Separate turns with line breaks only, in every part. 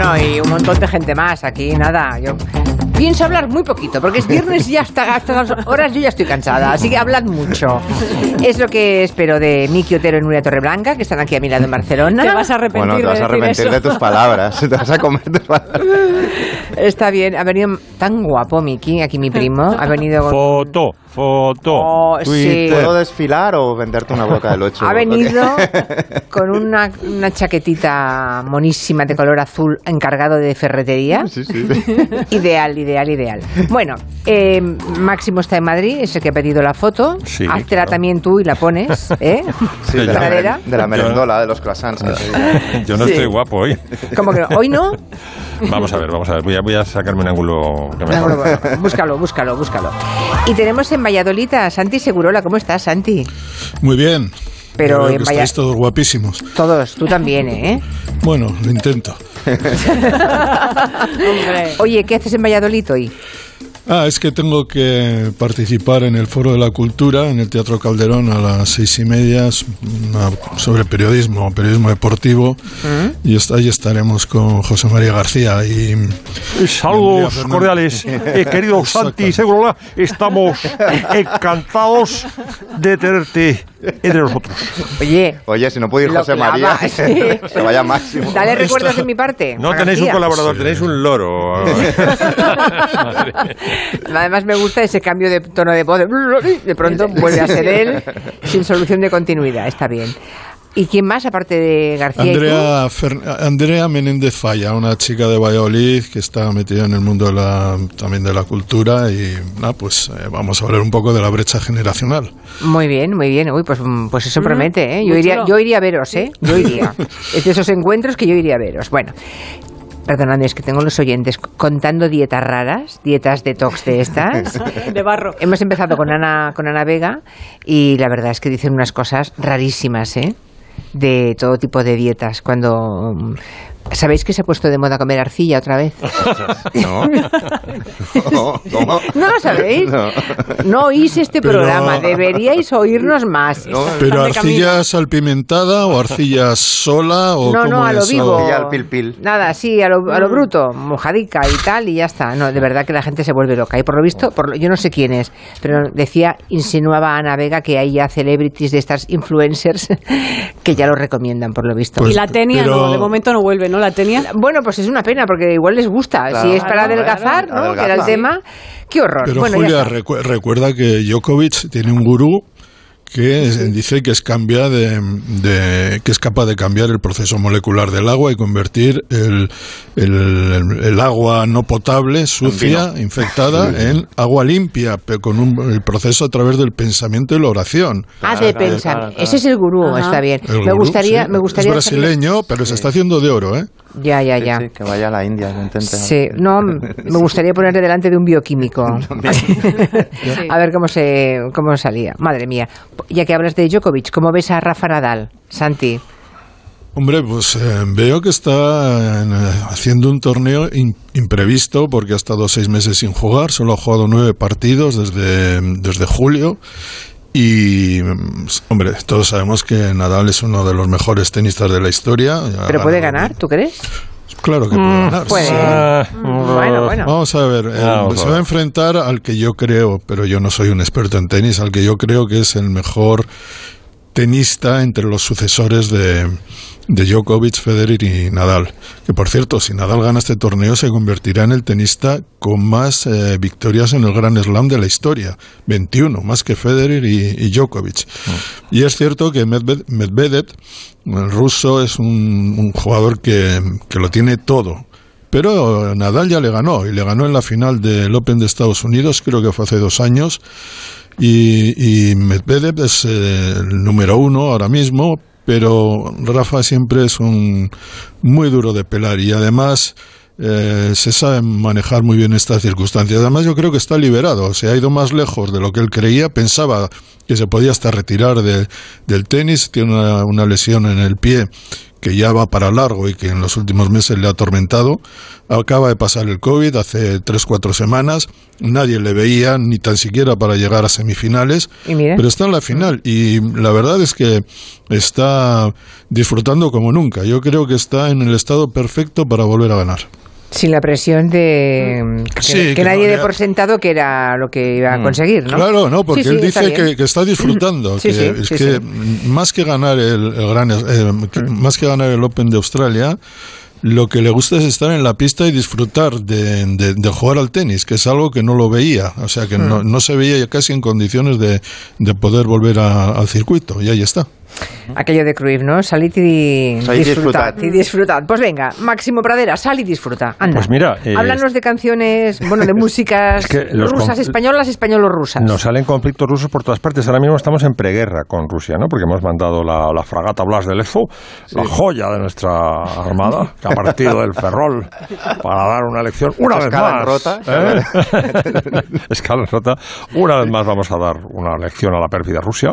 bueno, y un montón de gente más. Aquí nada, yo pienso hablar muy poquito, porque es viernes y ya hasta, hasta las horas yo ya estoy cansada, así que hablad mucho. Es lo que espero de Miki Otero y Nuria Torreblanca, que están aquí a mi lado en Barcelona.
Te vas a arrepentir
Bueno, te vas
de
a arrepentir de tus palabras. Te vas a comer tus palabras.
Está bien, ha venido tan guapo Miki, aquí mi primo, ha venido con...
Foto, foto.
Oh, sí.
¿Puedo desfilar o venderte una boca del 8?
Ha venido con una, una chaquetita monísima de color azul encargado de ferretería.
Sí, sí.
Ideal, ideal, ideal. Bueno, eh, Máximo está en Madrid, es el que ha pedido la foto.
Sí,
Háztela
claro.
también tú y la pones, ¿eh?
Sí, de, la, de la merendola, de los croissants. que.
Yo no
Sí.
estoy guapo hoy.
Como que no? hoy no.
Vamos a ver, vamos a ver. Voy a, voy a sacarme un ángulo que me
No, búscalo, búscalo, búscalo. Y tenemos en Valladolid a Santi Segurola. ¿Cómo estás, Santi?
Muy bien.
Pero en
que
Valla-
estáis todos guapísimos.
Todos, tú también, ¿eh?
Bueno, lo intento.
Oye, ¿qué haces en Valladolid hoy?
Ah, es que tengo que participar en el Foro de la Cultura en el Teatro Calderón a las seis y media sobre periodismo, periodismo deportivo. Y est- ahí estaremos con José María García y
Saludos cordiales, eh, querido Santi
Exacto.
Segurola. Estamos encantados de tenerte entre nosotros.
Oye,
Oye, si no puede ir José María,
sí.
se vaya máximo.
dale recuerdos de mi parte.
No
a
tenéis un colaborador, tenéis un loro.
Además me gusta ese cambio de tono de voz. De, pronto vuelve a ser él sin solución de continuidad. Está bien. ¿Y quién más aparte de García? y?
Andrea, Fer- Andrea Menéndez Falla, una chica de Valladolid que está metida en el mundo de la, también de la cultura y pues eh, vamos a hablar un poco de la brecha generacional.
Muy bien, muy bien. Uy, pues, mm, pues eso
Mm,
promete, ¿eh? Yo iría, yo iría a veros, ¿eh? Yo iría. es de esos encuentros que yo iría a veros. Bueno. Perdonadme, es que tengo los oyentes contando dietas raras, dietas detox de estas.
De barro.
Hemos empezado con Ana, con Ana Vega y la verdad es que dicen unas cosas rarísimas, ¿eh? De todo tipo de dietas. Cuando. mm, ¿Sabéis que se ha puesto de moda comer arcilla otra vez?
¿No? ¿Cómo? ¿Cómo?
¿No lo sabéis?
No.
No oís este
Pero-
programa, deberíais oírnos más.
No,
¿Pero arcilla salpimentada o arcilla sola o
No,
cómo
no, a lo vivo.
Al pil pil.
Nada, sí, a lo, a lo bruto, mojadica y tal, y ya está. No, de verdad que la gente se vuelve loca. Y por lo visto, por lo- yo no sé quién es, pero decía, insinuaba Ana Vega que hay ya celebrities de estas influencers que ya lo recomiendan, por lo visto.
Pues-
y la tenia
pero-
no, de momento no vuelve, ¿no? La tenia.
Bueno, pues es una pena, porque igual les gusta.
Claro.
si es para
Claro,
adelgazar. ¿no? Que era el tema. Qué horror.
Pero
bueno,
Julia, recu- recuerda que Djokovic tiene un gurú que dice que es cambia de, de- que es capaz de cambiar el proceso molecular del agua y convertir el, el- el agua no potable, sucia, infectada, en agua limpia, pero con un, el proceso a través del pensamiento y la oración.
Ah, de pensar. Ese es el gurú,
Ajá.
está bien.
El
me
gurú,
gustaría,
sí,
me gustaría.
es brasileño, pero se está haciendo de oro, ¿eh?
Ya, ya,
Sí,
ya.
sí, que vaya a la India, lo intente.
Sí, no, me gustaría ponerle delante de un bioquímico. A ver cómo se cómo salía. Madre mía. Ya que hablas de Djokovic, ¿cómo ves a Rafa Nadal, Santi?
Hombre, pues eh, veo que está eh, haciendo un torneo in- imprevisto porque ha estado seis meses sin jugar, solo ha jugado nueve partidos desde, desde julio. Y, mm, hombre, todos sabemos que Nadal es uno de los mejores tenistas de la historia.
¿Pero puede ganar, tú crees?
Claro que puede ganar.
puede.
sí.
Ah,
Bueno, bueno.
Vamos a ver, eh, se va a enfrentar al que yo creo, pero yo no soy un experto en tenis, al que yo creo que es el mejor tenista entre los sucesores de, de Djokovic, Federer y Nadal. Que por cierto, si Nadal gana este torneo, se convertirá en el tenista con más eh, victorias en el Grand Slam de la historia. 21, más que Federer y, y Djokovic. Y es cierto que Medved- Medvedev, el ruso, es un, un jugador que, que lo tiene todo. Pero Nadal ya le ganó, y le ganó en la final del Open de Estados Unidos, creo que fue hace dos años. Y, y Medvedev es eh, el número uno ahora mismo, pero Rafa siempre es un muy duro de pelar y además eh, se sabe manejar muy bien estas circunstancias. Además yo creo que está liberado, se ha ido más lejos de lo que él creía, pensaba que se podía hasta retirar de- del tenis, tiene una lesión en el pie que ya va para largo y que en los últimos meses le ha atormentado. Acaba de pasar el COVID hace tres, cuatro semanas. Nadie le veía ni tan siquiera para llegar a semifinales. Pero está en la final y la verdad es que está disfrutando como nunca. Yo creo que está en el estado perfecto para volver a ganar.
Sin la presión de que,
Sí,
que
que
nadie
no
dé por sentado que era lo que iba a
Mm.
conseguir, ¿no?
Claro, no, porque
Sí, sí,
él dice que, que está disfrutando.
Sí,
que
sí,
es
sí,
que
sí.
mm, más que ganar el, el gran, eh, que- más que ganar el Open de Australia, lo que le gusta es estar en la pista y disfrutar de, de- de jugar al tenis, que es algo que no lo veía. O sea, que no, no se veía ya casi en condiciones de, de poder volver a- al circuito. Y ahí está.
Aquello de Cruyff, ¿no? Salid y
Salid y
disfrutad. Y disfrutad. Pues venga, Máximo Pradera, sal y disfruta. Anda.
Pues mira, eh,
Háblanos de canciones, bueno, de músicas
Es que los
rusas, españolas, españolo-rusas.
Nos salen conflictos rusos por todas partes. Ahora mismo estamos en preguerra con Rusia, ¿no? Porque hemos mandado la, la fragata Blas de Lezo, la joya de nuestra armada, que ha partido del Ferrol para dar una lección una vez
Escala en
más.
rota.
¿eh? Escala en rota. Una vez más vamos a dar una lección a la pérfida Rusia.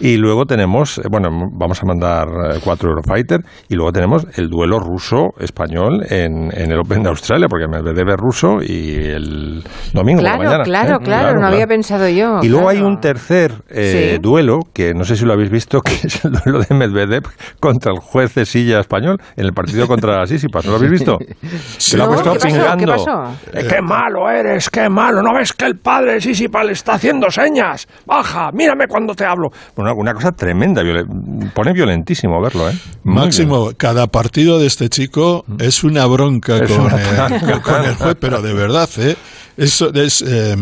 Y luego tenemos, eh, bueno, vamos a mandar eh, cuatro Eurofighter y luego tenemos el duelo ruso-español en, en el Open de Australia, porque Medvedev es ruso y el domingo por la
Claro,
mañana.
claro,
¿eh?
claro, no había pensado yo.
Y luego hay
claro.
un tercer eh,
Sí.
duelo, que no sé si lo habéis visto, que es el duelo de Medvedev contra el juez de silla español en el partido contra Sisipas. ¿No lo habéis visto? Se lo ha puesto
¿qué pasó?
pingando.
¿Qué pasó?
Eh, ¡Qué malo eres! ¡Qué malo! ¿No ves que el padre de Sisipas le está haciendo señas? ¡Baja! ¡Mírame cuando te hablo! Bueno, una cosa tremenda. violen- pone violentísimo verlo, ¿eh? Muy
Máximo, cada partido de este chico es una bronca
Es
con,
una bronca.
con el juez, pero de verdad, ¿eh? Eso es, eh,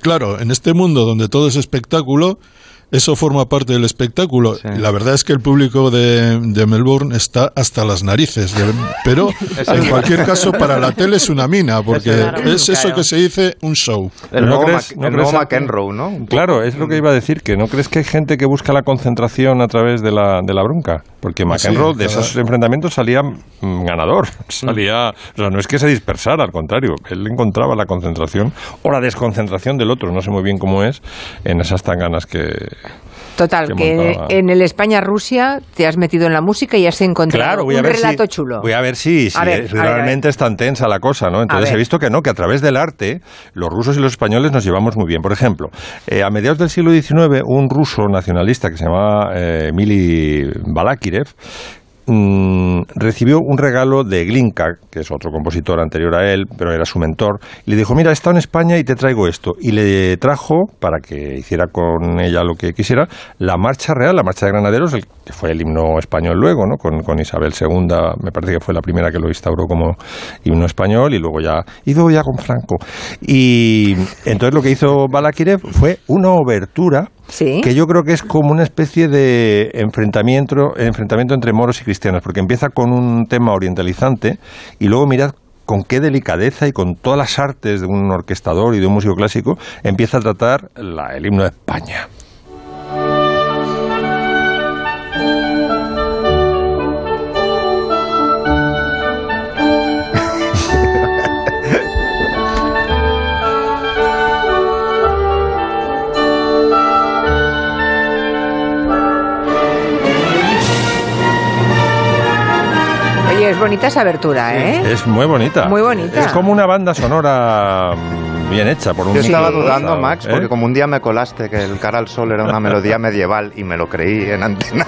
claro, en este mundo donde todo es espectáculo, eso forma parte del espectáculo.
Sí.
La verdad es que el público de, de Melbourne está hasta las narices, de- pero en cualquier caso para la tele es una mina, porque
Claro,
es eso
claro.
que se dice un show.
El
¿No crees- crees
McEnroe, ¿no?
Claro, es lo que iba a decir, que no crees que hay gente que busca la concentración a través de la, de la bronca. Porque
Ah, sí,
McEnroe de esos enfrentamientos salía mm, ganador. Salía, o sea, no es que se dispersara, al contrario, él encontraba la concentración o la desconcentración del otro, no sé muy bien cómo es, en esas tanganas que...
Total,
que
que
montaba.
en el España-Rusia te has metido en la música y has encontrado
Claro, voy a
un
ver
relato
si,
chulo.
Voy a ver si, si
A ver,
es-
a ver.
realmente es tan tensa la cosa, ¿no? Entonces he visto que no, que a través del arte los rusos y los españoles nos llevamos muy bien. Por ejemplo, eh, a mediados del siglo XIX, un ruso nacionalista que se llamaba eh, Mili Balakirev mm, recibió un regalo de Glinka, que es otro compositor anterior a él, pero era su mentor, y le dijo, mira, he estado en España y te traigo esto. Y le trajo, para que hiciera con ella lo que quisiera, la Marcha Real, la Marcha de Granaderos, el, que fue el himno español luego, ¿no? Con, con Isabel II, me parece que fue la primera que lo instauró como himno español, y luego ya, y luego ya con Franco. Y entonces lo que hizo Balakirev fue una obertura
Sí.
que yo creo que es como una especie de enfrentamiento, enfrentamiento entre moros y cristianos, porque empieza con un tema orientalizante y luego mirad con qué delicadeza y con todas las artes de un orquestador y de un músico clásico empieza a tratar la- el himno de España.
Es bonita esa abertura, ¿eh?
Es muy bonita.
Muy bonita.
Es como una banda sonora bien hecha por un
Yo estaba dudando,
¿sabes?
Max,
¿Eh?
porque como un día me colaste que el cara al sol era una melodía medieval y me lo creí en antena,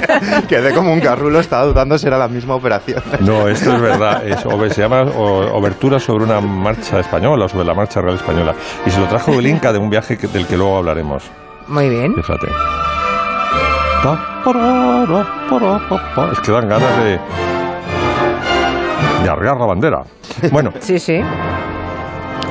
quedé como un carrulo, estaba dudando si era la misma operación.
No, esto es verdad. Es, se llama o- Obertura sobre una marcha española, sobre la marcha real española. Y se lo trajo el Inca de un viaje que- del que luego hablaremos.
Muy bien.
Fíjate. Es que dan ganas de. De arriar la bandera. Bueno,
Sí, sí.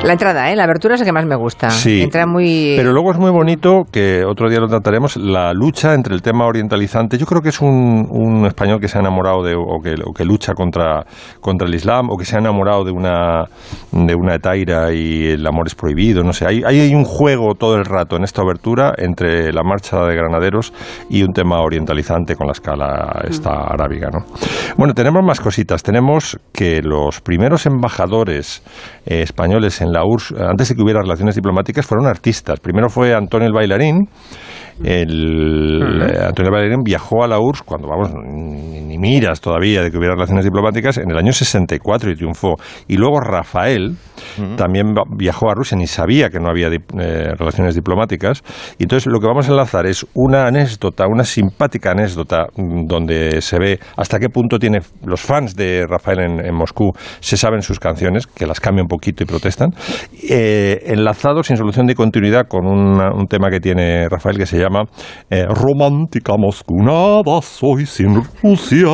La entrada, ¿eh? La abertura es la que más me gusta.
Sí.
Entra muy...
Pero luego es muy bonito, que otro día lo trataremos, la lucha entre el tema orientalizante. Yo creo que es un, un español que se ha enamorado de, o que, o que lucha contra, contra el Islam, o que se ha enamorado de una, de una etaira y el amor es prohibido. No sé, hay, hay un juego todo el rato en esta obertura entre la marcha de granaderos y un tema orientalizante con la escala esta arábiga. ¿no? Bueno, tenemos más cositas. Tenemos que los primeros embajadores eh, españoles en la URSS, antes de que hubiera relaciones diplomáticas, fueron artistas. Primero fue Antonio el bailarín. El, eh, Antonio el bailarín viajó a la URSS cuando, vamos, ni, ni miras todavía de que hubiera relaciones diplomáticas, en el año 64 y triunfó. Y luego Rafael también viajó a Rusia, ni sabía que no había dip- eh, relaciones diplomáticas. Y entonces lo que vamos a enlazar es una anécdota, una simpática anécdota mm, donde se ve hasta qué punto tiene los fans de Rafael en, en Moscú se saben sus canciones, que las cambia un poquito y protestan, eh, enlazado sin solución de continuidad con una- un tema que tiene Rafael que se llama eh, Romántica Moscú, nada soy sin Rusia,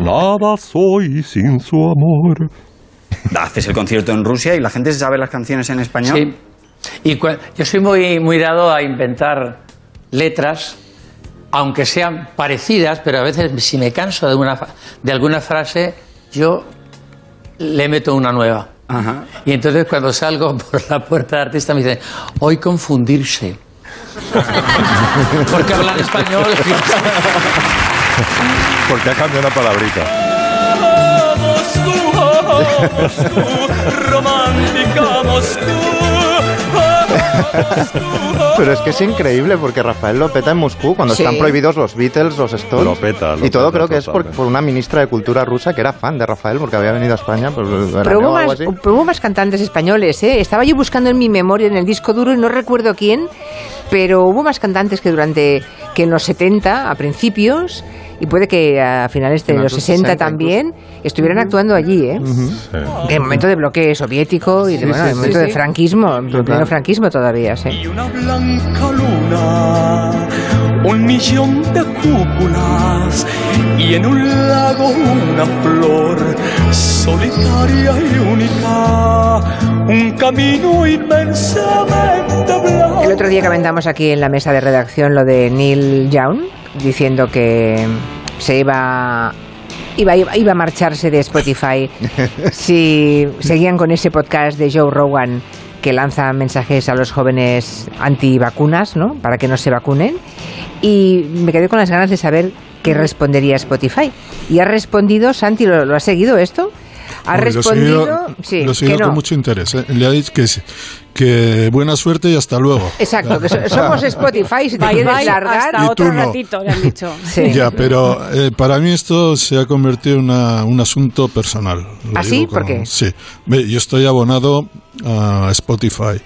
nada soy sin su amor.
Haces el concierto en Rusia y la gente se sabe las canciones en español.
Sí. Y cua- yo soy muy, muy dado a inventar letras, aunque sean parecidas, pero a veces si me canso de, una, fa- de alguna frase, yo le meto una nueva.
Ajá.
Y entonces cuando salgo por la puerta del artista me dicen, hoy confundirse. Porque hablan español.
Porque ha cambiado una palabrita.
Pero es que es increíble porque Rafael lo peta en Moscú cuando
Sí.
están prohibidos los Beatles, los Stones.
Lo peta, lo
y todo
peta
creo que es por, una ministra de Cultura rusa que era fan de Rafael porque había venido a España. Pues,
Pero hubo, más,
así.
pero hubo más cantantes españoles, ¿eh? Estaba yo buscando en mi memoria, en el disco duro, y no recuerdo quién, pero hubo más cantantes que durante, que en los 70, a principios, y puede que a finales de los
los
60,
60
también, estuvieran actuando allí, ¿eh? En el momento de bloqueo soviético y de, bueno, en el momento de franquismo, en pleno franquismo todavía, sí.
y una blanca luna, un millón de cúpulas y en un lago una flor solitaria y única, un camino inmensamente blanco.
El otro día comentamos aquí en la mesa de redacción lo de Neil Young, diciendo que se iba iba, iba, iba a marcharse de Spotify si seguían con ese podcast de Joe Rogan que lanza mensajes a los jóvenes antivacunas, ¿no? Para que no se vacunen. Y me quedé con las ganas de saber qué respondería Spotify. Y ha respondido, Santi, ¿lo, lo ha seguido esto? Ha
Hombre, lo
respondido,
seguido-
sí,
lo seguido
que no.
con mucho interés. ¿eh? Le ha dicho que, que buena suerte y hasta luego.
Exacto, que so- somos Spotify, si te
Bye
quieres largar.
hasta otro
no.
ratito, le han dicho.
Sí.
Ya, pero eh, para mí esto se ha convertido en una- un asunto personal. Lo
¿Ah, sí? ¿Por qué?
Sí. Yo estoy abonado a Spotify.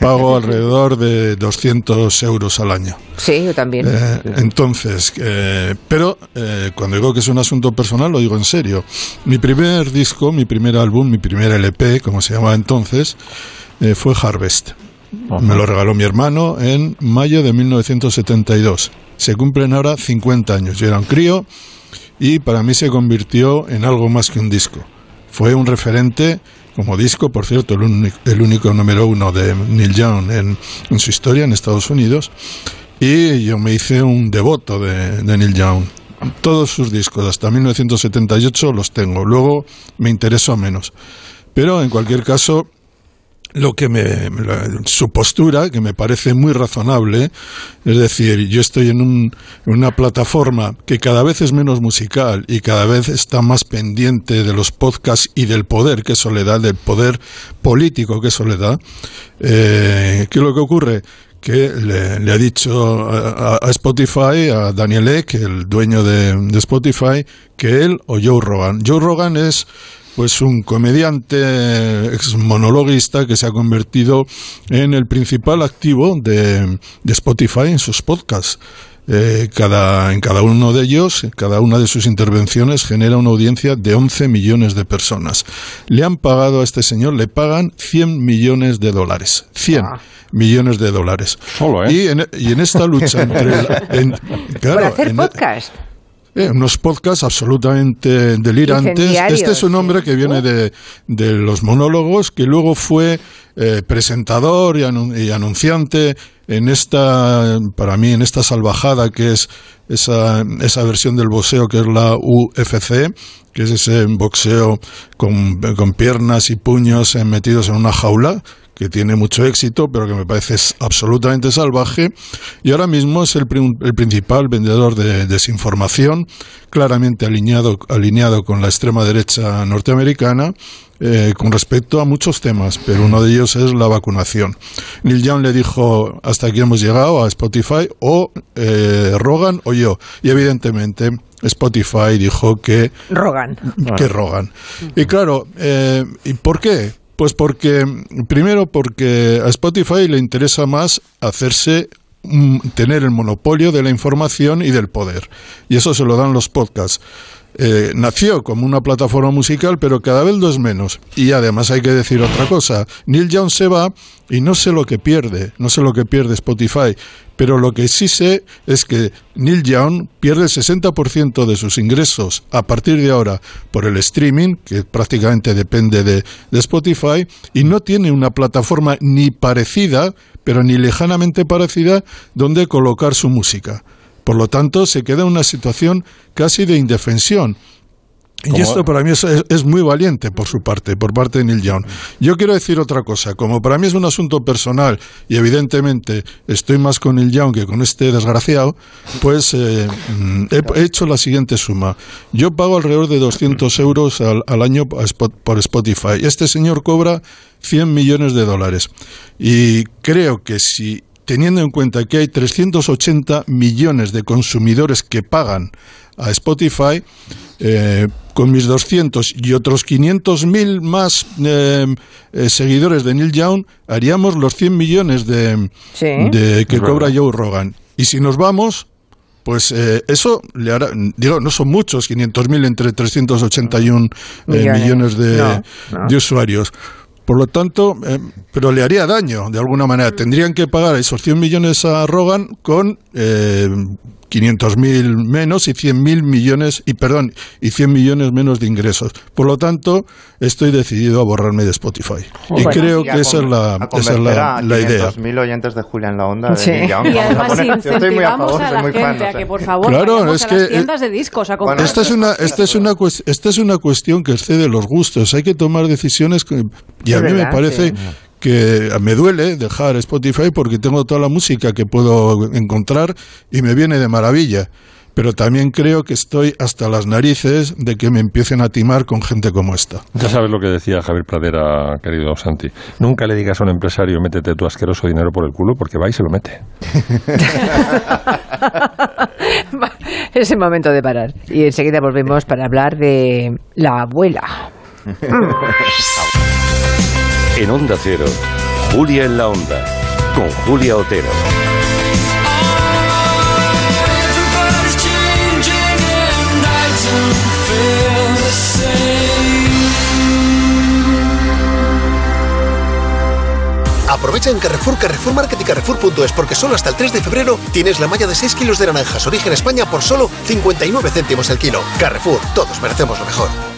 Pago alrededor de 200 euros al año.
Sí, yo también.
Eh, entonces, eh, pero eh, cuando digo que es un asunto personal, lo digo en serio. Mi primer disco, mi primer álbum, mi primer LP, como se llamaba entonces, eh, fue Harvest. Me lo regaló mi hermano en mayo de 1972. Se cumplen ahora 50 años. Yo era un crío y para mí se convirtió en algo más que un disco. Fue un referente como disco, por cierto, el, único- el único número uno de Neil Young en, en su historia en Estados Unidos. Y yo me hice un devoto de, de Neil Young. Todos sus discos, hasta 1978, los tengo. Luego me interesó menos. Pero en cualquier caso, lo que me, su postura, que me parece muy razonable, es decir, yo estoy en, un- una plataforma que cada vez es menos musical y cada vez está más pendiente de los podcasts y del poder que eso le da, del poder político que eso le da. Eh, ¿Qué es lo que ocurre? que le, le ha dicho a, a- Spotify, a Daniel Ek, el dueño de, de Spotify, que él o Joe Rogan. Joe Rogan es pues un comediante ex monologuista que se ha convertido en el principal activo de, de Spotify en sus podcasts. Eh, cada, en cada uno de ellos, cada una de sus intervenciones genera una audiencia de 11 millones de personas. Le han pagado a este señor, le pagan 100 millones de dólares. 100 millones de dólares.
Solo, ¿eh?
Y en, y en esta lucha entre... la- en- claro,
Por hacer
en-
podcast.
Eh, unos podcasts absolutamente delirantes. Este es un hombre que viene de, de los monólogos, que luego fue eh, presentador y, anun- y anunciante en esta, para mí, en esta salvajada que es esa, esa versión del boxeo que es la UFC, que es ese boxeo con, con piernas y puños eh, metidos en una jaula, que tiene mucho éxito, pero que me parece es absolutamente salvaje, y ahora mismo es el, el principal vendedor de desinformación, claramente alineado, alineado con la extrema derecha norteamericana, eh, con respecto a muchos temas, pero uno de ellos es la vacunación. Neil Young le dijo, hasta aquí hemos llegado a Spotify, o eh, Rogan o yo, y evidentemente Spotify dijo que
Rogan.
que rogan. Y claro, eh, ¿y por qué? Pues porque, primero porque a Spotify le interesa más hacerse mm, tener el monopolio de la información y del poder. Y eso se lo dan los podcasts. Eh, nació como una plataforma musical, pero cada vez lo es menos. Y además hay que decir otra cosa. Neil Young se va y no sé lo que pierde, no sé lo que pierde Spotify, pero lo que sí sé es que Neil Young pierde el 60% de sus ingresos a partir de ahora por el streaming, que prácticamente depende de, de Spotify, y no tiene una plataforma ni parecida, pero ni lejanamente parecida, donde colocar su música. Por lo tanto, se queda en una situación casi de indefensión. Y esto para mí es, es- es muy valiente por su parte, por parte de Neil Young. Yo quiero decir otra cosa, como para mí es un asunto personal y evidentemente estoy más con Neil Young que con este desgraciado, pues eh, mm, he, he hecho la siguiente suma. Yo pago alrededor de 200 euros al, al año por Spotify. Este señor cobra 100 millones de dólares. Y creo que si teniendo en cuenta que hay 380 millones de consumidores que pagan a Spotify, eh, con mis 200 y otros 500.000 más eh, eh, seguidores de Neil Young, haríamos los 100 millones de,
Sí.
de que cobra. Joe Rogan. Y si nos vamos, pues eh, eso le hará, digo, no son muchos, 500.000 entre 381 eh,
Millones.
millones de,
No, no.
de usuarios. Por lo tanto, eh, pero le haría daño de alguna manera. Tendrían que pagar esos 100 millones a Rogan con eh, 500.000 menos y 100.000 millones, y perdón, y 100 millones menos de ingresos. Por lo tanto, estoy decidido a borrarme de Spotify. Y creo
Y
que esa es la, esa es la, la idea.
500.000 oyentes de Julia en la onda. De
Sí.
Y además
poner- yo estoy muy a
incentivamos
favor,
a
soy
la
muy
gente
fan. o
a
sea.
que por favor
Claro, es
a las tiendas de discos a comprar.
Bueno,
Esta es una, esta es una, esta es una cuestión que excede los gustos. Hay que tomar decisiones que- y a mí me parece
sí.
Que me duele dejar Spotify porque tengo toda la música que puedo encontrar y me viene de maravilla. Pero también creo que estoy hasta las narices de que me empiecen a timar con gente como esta.
Ya sabes lo que decía Javier Pradera, querido Santi. Nunca le digas a un empresario, métete tu asqueroso dinero por el culo, porque va y se lo mete.
es el momento de parar. Y enseguida volvemos para hablar de la abuela.
En Onda Cero, Julia en la Onda, con Julia Otero.
Aprovecha en Carrefour, Carrefour Market y Carrefour.es porque solo hasta el 3 de febrero tienes la malla de 6 kilos de naranjas origen España por solo 59 céntimos el kilo. Carrefour, todos merecemos lo mejor.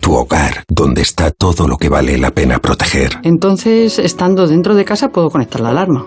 Tu hogar, donde está todo lo que vale la pena proteger.
Entonces, estando dentro de casa, puedo conectar la alarma.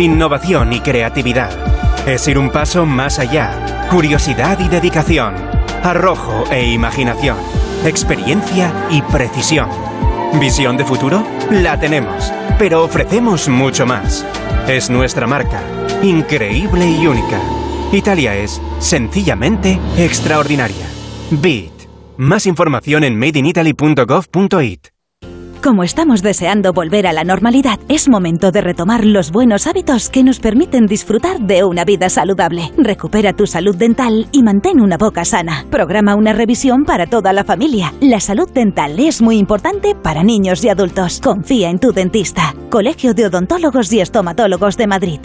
innovación y creatividad. es ir un paso más allá. Curiosidad y dedicación. Arrojo e imaginación. Experiencia y precisión. ¿Visión de futuro? La tenemos, pero ofrecemos mucho más. Es nuestra marca, increíble y única. Italia es sencillamente extraordinaria. Beat. Más información en madeinitaly.gov.it.
Como estamos deseando volver a la normalidad, es momento de retomar los buenos hábitos que nos permiten disfrutar de una vida saludable. Recupera tu salud dental y mantén una boca sana. Programa una revisión para toda la familia. La salud dental es muy importante para niños y adultos. Confía en tu dentista. Colegio de Odontólogos y Estomatólogos de Madrid.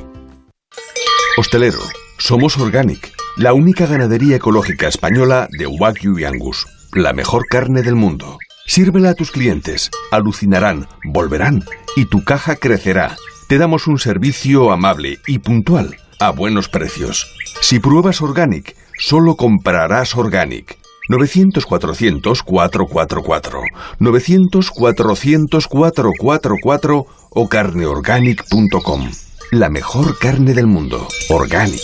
Hostelero, somos Organic, la única ganadería ecológica española de Wagyu y Angus, la mejor carne del mundo. Sírvela a tus clientes, alucinarán, volverán y tu caja crecerá. Te damos un servicio amable y puntual, a buenos precios. Si pruebas Organic, solo comprarás Organic. 900-400-444, 900-400-444 o carneorganic.com. La mejor carne del mundo. Organic.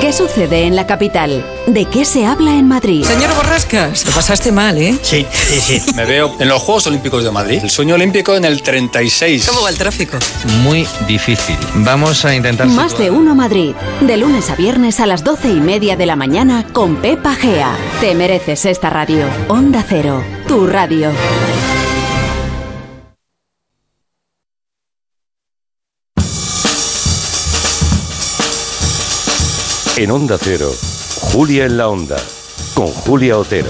¿Qué sucede en la capital? ¿De qué se habla en Madrid?
Señor Borrascas, lo pasaste mal, ¿eh?
Sí, sí, sí. Me veo en los Juegos Olímpicos de Madrid. El sueño olímpico en el 36.
¿Cómo va el tráfico?
Muy difícil. Vamos a intentar...
Más de uno Madrid. De lunes a viernes a las doce y media de la mañana con Pepa Gea. Te mereces esta radio. Onda Cero. Tu radio.
En Onda Cero, Julia en la Onda, con Julia Otero.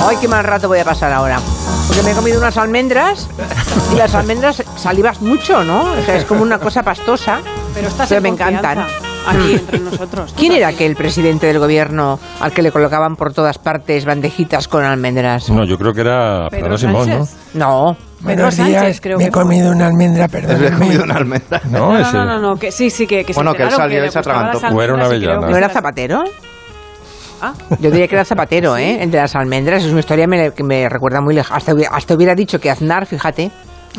Ay, qué mal rato voy a pasar ahora. Porque me he comido unas almendras y las almendras salivas mucho, ¿no? O sea, es como una cosa pastosa.
Pero estás
Pero
en
me
confianza
encantan.
Aquí entre nosotros.
¿Quién era aquel presidente del gobierno al que le colocaban por todas partes bandejitas con almendras?
No, yo creo que era
Pedro
Simón, ¿no?
No.
Buenos días, creo
me
que
he comido una almendra, perdón.
Me he comido una almendra.
No,
No,
ese-
no, no, no, que sí, sí, que, que
Bueno,
se
que él
enteraron
salió y se
gustaban las
atragantó.
O era una
almendras y creo
avellana.
que
¿No era
las-
Zapatero?
Ah.
Yo diría que era Zapatero, ¿eh? Entre las almendras. Es una historia me- que me recuerda muy lejos. Hasta, hubiera- hasta hubiera dicho que Aznar, fíjate.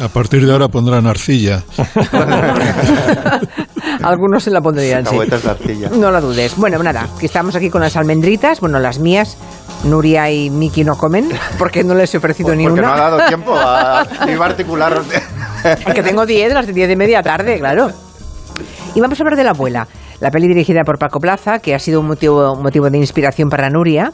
A partir de ahora pondrán arcilla.
Algunos se la pondrían, sí.
De.
No lo dudes. Bueno, nada, que estamos aquí con las almendritas. Bueno, las mías, Nuria y Miki no comen porque no les he ofrecido ni
Porque
una.
no ha dado tiempo a iba a articular.
Porque tengo 10, las de 10 de media tarde, claro. Y vamos a hablar de La abuela, la peli dirigida por Paco Plaza, que ha sido un motivo, motivo de inspiración para Nuria,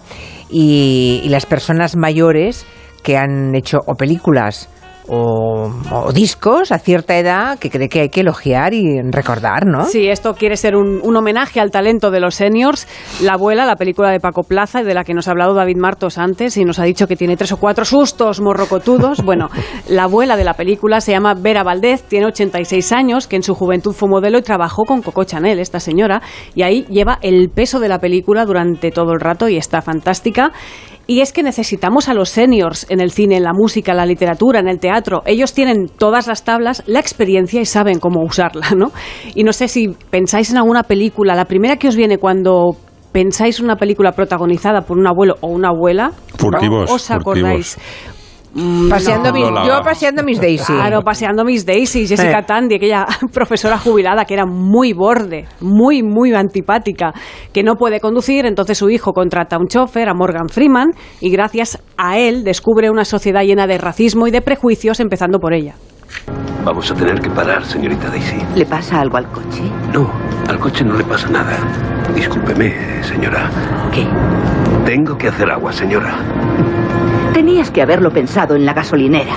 y, y las personas mayores que han hecho o películas o, o discos a cierta edad que cree que hay que elogiar y recordar, ¿no?
Sí, esto quiere ser un, un homenaje al talento de los seniors. La abuela, la película de Paco Plaza, de la que nos ha hablado David Martos antes y nos ha dicho que tiene tres o cuatro sustos morrocotudos. Bueno, la abuela de la película se llama Vera Valdez, tiene 86 años, que en su juventud fue modelo y trabajó con Coco Chanel, esta señora, y ahí lleva el peso de la película durante todo el rato y está fantástica. Y es que necesitamos a los seniors en el cine, en la música, en la literatura, en el teatro. Ellos tienen todas las tablas, la experiencia y saben cómo usarla, ¿no? Y no sé si pensáis en alguna película, la primera que os viene cuando pensáis en una película protagonizada por un abuelo o una abuela,
Furtivos,
¿os acordáis?
Paseando
no.
mi- yo paseando mis Daisy.
Claro, paseando Miss Daisy, Jessica
Eh.
Tandy, aquella profesora jubilada que era muy borde, muy, muy antipática, que no puede conducir, entonces su hijo contrata a un chofer, a Morgan Freeman, y gracias a él descubre una sociedad llena de racismo y de prejuicios, empezando por ella.
Vamos a tener que parar, señorita Daisy.
¿Le pasa algo al coche?
No, al coche no le pasa nada. Discúlpeme, señora.
¿Qué?
Tengo que hacer agua, señora.
Tenías que haberlo pensado en la gasolinera.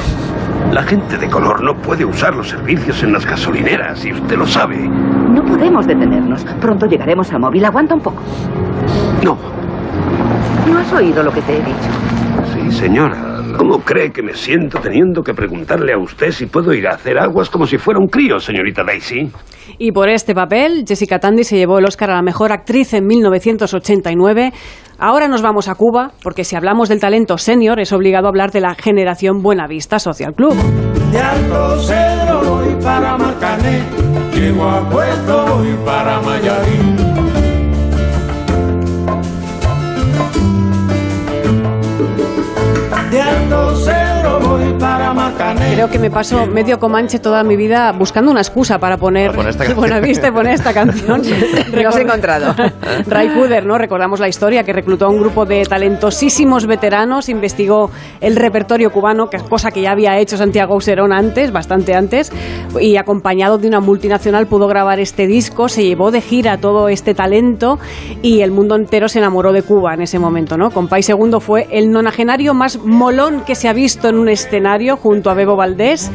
La gente de color no puede usar los servicios en las gasolineras y usted lo sabe.
No podemos detenernos. Pronto llegaremos a móvil. Aguanta un poco.
No.
¿No has oído lo que te he dicho?
Sí, señora. ¿Cómo cree que me siento teniendo que preguntarle a usted si puedo ir a hacer aguas como si fuera un crío, señorita Daisy?
Y por este papel, Jessica Tandy se llevó el Oscar a la mejor actriz en 1989. Ahora nos vamos a Cuba, porque si hablamos del talento senior, es obligado a hablar de la generación Buenavista Social Club. Creo que me paso medio comanche toda mi vida buscando una excusa para poner,
Para poner.
Buenavista y poner esta canción.
Lo has encontrado.
Ray Cooder, ¿no? Recordamos la historia que reclutó a un grupo de talentosísimos veteranos, investigó el repertorio cubano, que es cosa que ya había hecho Santiago Auserón antes, bastante antes, y acompañado de una multinacional pudo grabar este disco, se llevó de gira todo este talento y el mundo entero se enamoró de Cuba en ese momento, ¿no? Compay Segundo fue el nonagenario más molón que se ha visto en un escenario junto a Bebo Valdés.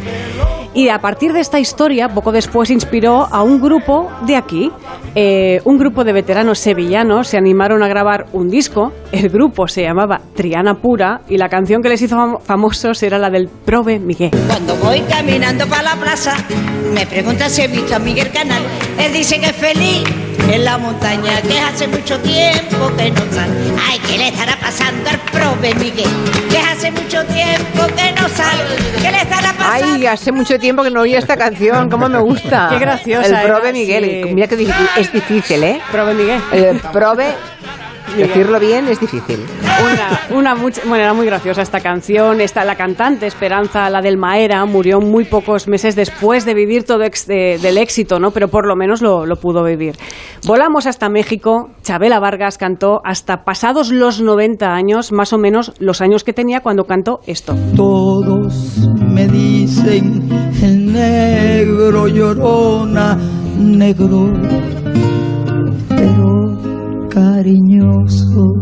Y a partir de esta historia, poco después inspiró a un grupo de aquí. Eh, un grupo de veteranos sevillanos se animaron a grabar un disco. El grupo se llamaba Triana Pura y la canción que les hizo fam- famosos era la del Prove Miguel.
Cuando voy caminando para la plaza, me pregunta si he visto a Miguel Canal. Él dice que es feliz en la montaña, que hace mucho tiempo que no sale. Ay, ¿qué le estará pasando al prove Miguel? Que hace mucho tiempo que no sale. ¿Qué le estará pasando?
Ay, hace mucho tiempo que no oía esta canción, cómo me gusta.
Qué graciosa
El Prove
era,
Miguel,
sí.
mira que difícil, es difícil, ¿eh?
Prove Miguel.
El Prove,
Miguel.
decirlo bien es difícil.
Una, una mucha- bueno, era muy graciosa esta canción. Esta, la cantante Esperanza, la del Maera, murió muy pocos meses después de vivir todo ex- de- del éxito, ¿no? Pero por lo menos lo, lo pudo vivir. Volamos hasta México. Chabela Vargas cantó hasta pasados los 90 años, más o menos los años que tenía cuando cantó esto.
Todos me dicen el negro llorona, negro, cariñoso.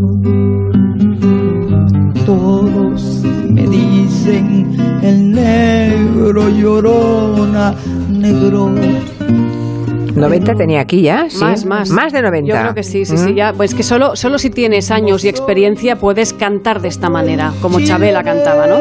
Todos me dicen el negro llorona, negro.
90 tenía aquí ya, sí.
Más, más.
Más de 90.
Yo creo que sí, sí,
Mm.
sí. Ya, pues que solo, solo si tienes años y experiencia puedes cantar de esta manera, como Chabela cantaba, ¿no?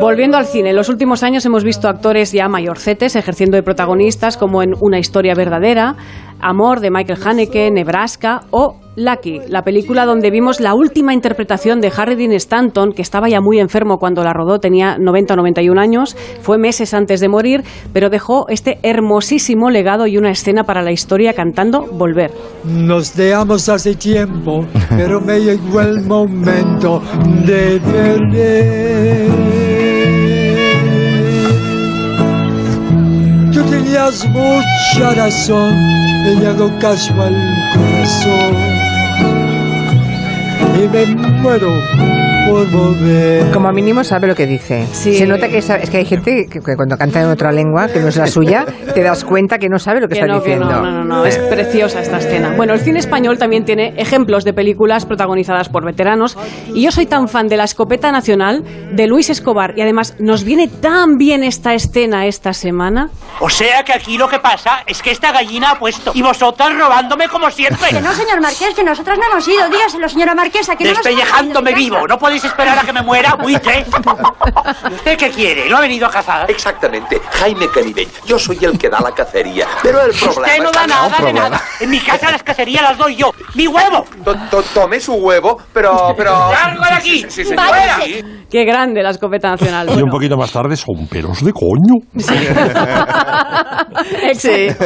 Volviendo al cine, en los últimos años hemos visto actores ya mayorcetes ejerciendo de protagonistas, como en Una historia verdadera, Amor de Michael Haneke, Nebraska o Lucky, la película donde vimos la última interpretación de Harry Dean Stanton, que estaba ya muy enfermo cuando la rodó, tenía 90 o 91 años, fue meses antes de morir, pero dejó este hermosísimo legado y una escena para la historia cantando Volver.
Nos dejamos hace tiempo, pero me llegó el momento de perder. Tú tenías mucha razón, le hago caso al corazón. Y me muero por volver.
Como mínimo sabe lo que dice. Se nota que, sabe- es que hay gente que, que cuando canta en otra lengua, que no es la suya, te das cuenta que no sabe lo que,
Que
está
no, que
diciendo.
no, no, no, no, es preciosa esta escena. Bueno, el cine español también tiene ejemplos de películas protagonizadas por veteranos y yo soy tan fan de La Escopeta Nacional, de Luis Escobar y además nos viene tan bien esta escena esta semana.
O sea que aquí lo que pasa es que esta gallina ha puesto y vosotras robándome como siempre.
Que no, señor Marqués, que nosotros no hemos ido. Dígaselo, señora Marquesa, que no nos hemos ido
Despellejándome
de
vivo. No podéis esperar a que me muera, buitre. ¿Y usted qué quiere? ¿No ha venido a cazar?
Exactamente, Jaime Canivell. Yo soy el que da la cacería. Pero el problema
Usted no da nada de nada. En mi casa las cacerías las doy yo. ¡Mi huevo!
Tome su huevo, pero... pero...
¡Largo de aquí!
Sí.
Váyase. Qué grande La Escopeta Nacional.
Y un
Bueno,
poquito más tarde son pelos de coño.
Exacto.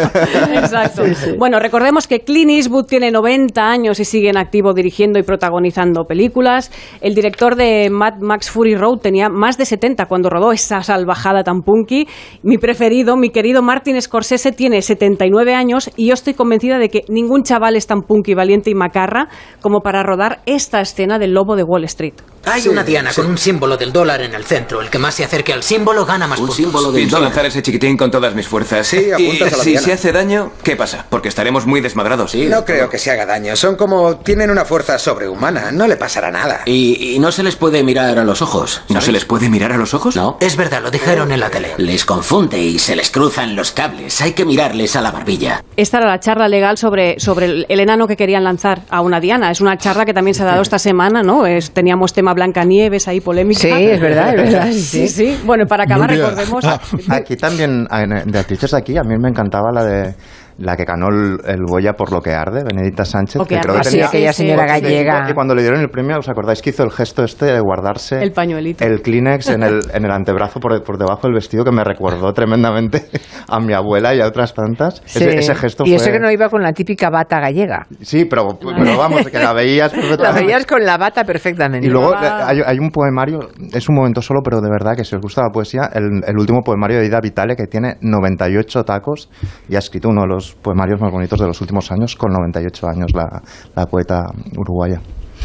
Exacto. Bueno, recordemos que Clint Eastwood tiene 90 años y sigue en activo dirigiendo y protagonizando películas. El director de Mad Max Fury Road tenía más de 70 cuando rodó esa salvajada tan punky. Mi preferido, mi querido Martin Scorsese, tiene 79 años y yo estoy convencida de que ningún chaval es tan punky, valiente y macarra como para rodar esta escena del lobo de Wall Street.
Hay una diana con un símbolo del dólar en el centro. El que más se acerque al símbolo gana más
Un
puntos.
símbolo del Pienso lanzar ese chiquitín con todas mis fuerzas.
Sí,
y
apuntas a la
si
diana.
se hace daño, ¿qué pasa? Porque estaremos muy desmadrados.
No creo que se haga daño. Son como. tienen una fuerza sobrehumana. No le pasará nada.
Y, y no se les puede mirar a los ojos. ¿No se les puede mirar a los ojos? No.
Es verdad, lo dijeron en la tele.
Les confunde y se les cruzan los cables. Hay que mirarles a la barbilla.
Esta era la charla legal sobre, sobre el, el enano que querían lanzar a una diana. Es una charla que también se ha dado esta semana, ¿no? Es- teníamos tema Blancanieves ahí polémica.
Sí, es verdad, es verdad, sí,
Sí,
sí.
Bueno, para acabar,
Nuria.
recordemos.
Aquí también, de actrices aquí, a mí me encantaba la de la que ganó el, el Goya por lo que arde, Benedicta Sánchez.
O que
creo
arde.
que
sí, aquella señora gallega.
Y cuando le dieron el premio, ¿os acordáis que hizo el gesto este de guardarse
El pañuelito.
el Kleenex en el, en el antebrazo por, por debajo del vestido que me recordó tremendamente a mi abuela y a otras tantas?
Sí.
Ese, ese gesto
y eso
fue-
que no iba con la típica bata gallega.
Sí, pero, pero vamos, que la veías
La
perfectamente.
veías con la bata perfectamente.
Y luego eh, hay, hay un poemario, es un momento solo, pero de verdad que si os gusta la poesía, el, el último poemario de Ida Vitale, que tiene 98 tacos y ha escrito uno de los poemarios más bonitos de los últimos años, con 98 años, la, la poeta uruguaya.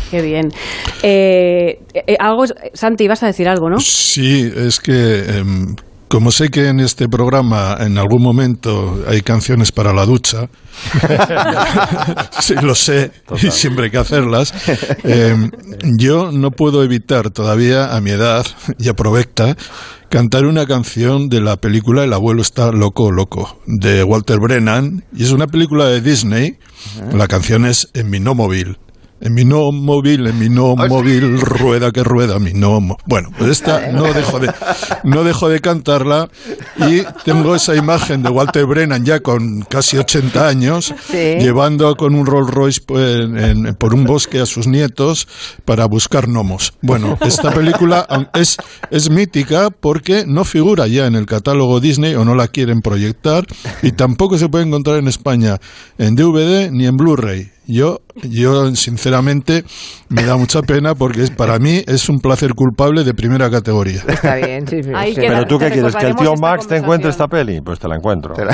Qué bien. Eh, eh, algo, Santi, ibas a decir algo, ¿no?
Sí, es que em, como sé que en este programa en algún momento hay canciones para la ducha, sí lo sé y siempre hay que hacerlas, em, yo no puedo evitar todavía a mi edad, y aprovecha, cantar una canción de la película El abuelo está loco, loco, de Walter Brennan, y es una película de Disney, la canción es En mi no móvil. En mi no móvil, en mi no móvil, rueda que rueda, mi no Bueno, pues esta no dejo de, no dejo de cantarla y tengo esa imagen de Walter Brennan ya con casi 80 años,
Sí.
llevando con un Rolls Royce pues, en- en- por un bosque a sus nietos para buscar gnomos. Bueno, esta película es, es mítica porque no figura ya en el catálogo Disney o no la quieren proyectar y tampoco se puede encontrar en España en DVD ni en Blu-ray. Yo, yo sinceramente me da mucha pena porque es, para mí es un placer culpable de primera categoría.
Está bien, sí, sí.
Ahí
sí.
queda.
Pero tú qué quieres, que el tío Max te encuentre esta peli, pues te la encuentro.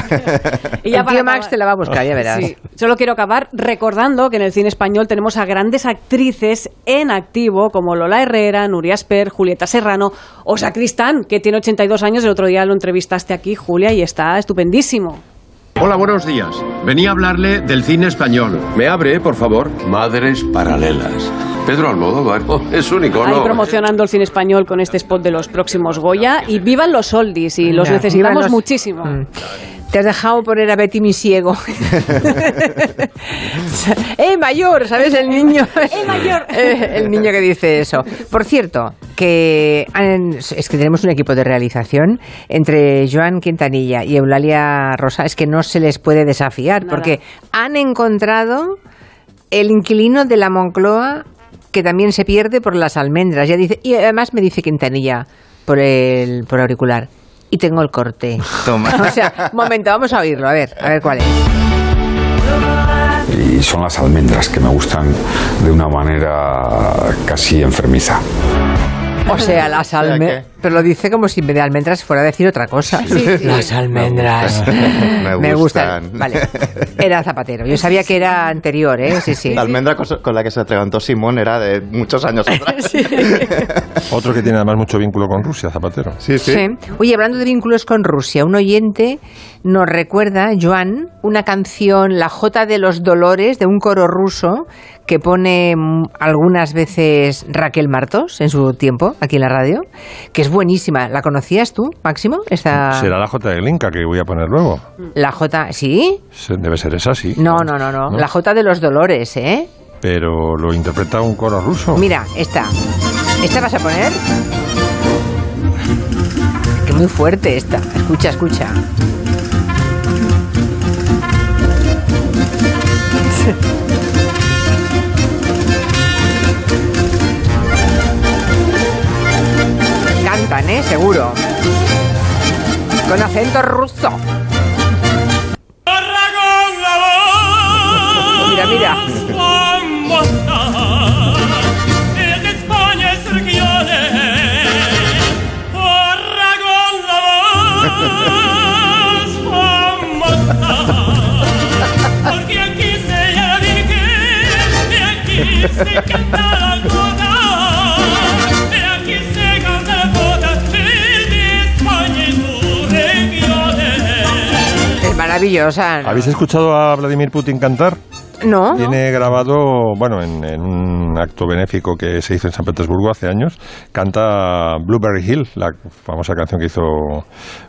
Y ya
El
para
tío Max te la va a buscar, ya verás.
Sí, solo quiero acabar recordando que en el cine español tenemos a grandes actrices en activo como Lola Herrera, Nuria Esper, Julieta Serrano o Sacristán, que tiene 82 años. El otro día lo entrevistaste aquí, Julia, y está estupendísimo.
Hola, buenos días. Venía a hablarle del cine español. ¿Me abre, por favor?
Madres paralelas. Pedro Almodóvar oh, es único,
Ahí
¿no?
promocionando el cine español con este spot de los próximos Goya. Y vivan los oldies, y los necesitamos
los-
muchísimo.
Mm. Te has dejado poner a Betty mi ciego. ¡Eh, mayor! ¿Sabes? El niño. ¡Eh, mayor! el niño que dice eso. Por cierto, que es que tenemos un equipo de realización entre Joan Quintanilla y Eulalia Rosa. Es que no se les puede desafiar porque han encontrado el inquilino de la Moncloa que también se pierde por las almendras. Ya dice, y además me dice Quintanilla por el por auricular. Y tengo el corte.
Toma.
O sea, un momento, vamos a oírlo, a ver, a ver cuál es.
y son las almendras que me gustan de una manera casi enfermiza.
O sea, las almendras. Pero lo dice como si en vez de almendras fuera a decir otra cosa. Las almendras.
Me
gustan.
gustan.
Vale. Era Zapatero. Yo sabía que era anterior, ¿eh? Sí, sí.
La almendra con la que se atragantó Simón era de muchos años atrás.
Otro que tiene además mucho vínculo con Rusia, Zapatero.
Sí,
Sí. Oye, hablando de vínculos con Rusia, un oyente nos recuerda, Joan, una canción, La Jota de los Dolores, de un coro ruso que pone mm, algunas veces Raquel Martos en su tiempo, aquí en la radio, que es buenísima. ¿La conocías tú, Máximo? Esta...
Será la J de Glinka que voy a poner luego.
La J, ¿sí?
Debe ser esa, sí.
No, no, no, no. La J de los Dolores, ¿eh?
Pero lo interpreta un coro ruso.
Mira, esta. ¿Esta vas a poner? Que muy fuerte esta. Escucha, escucha. ¿eh? Seguro. Con acento ruso. Mira, mira.
Porque aquí se
Maravillosa. ¿no?
¿Habéis escuchado a Vladimir Putin cantar?
No.
Tiene grabado, bueno, en, en un acto benéfico que se hizo en San Petersburgo hace años, canta Blueberry Hill, la famosa canción que hizo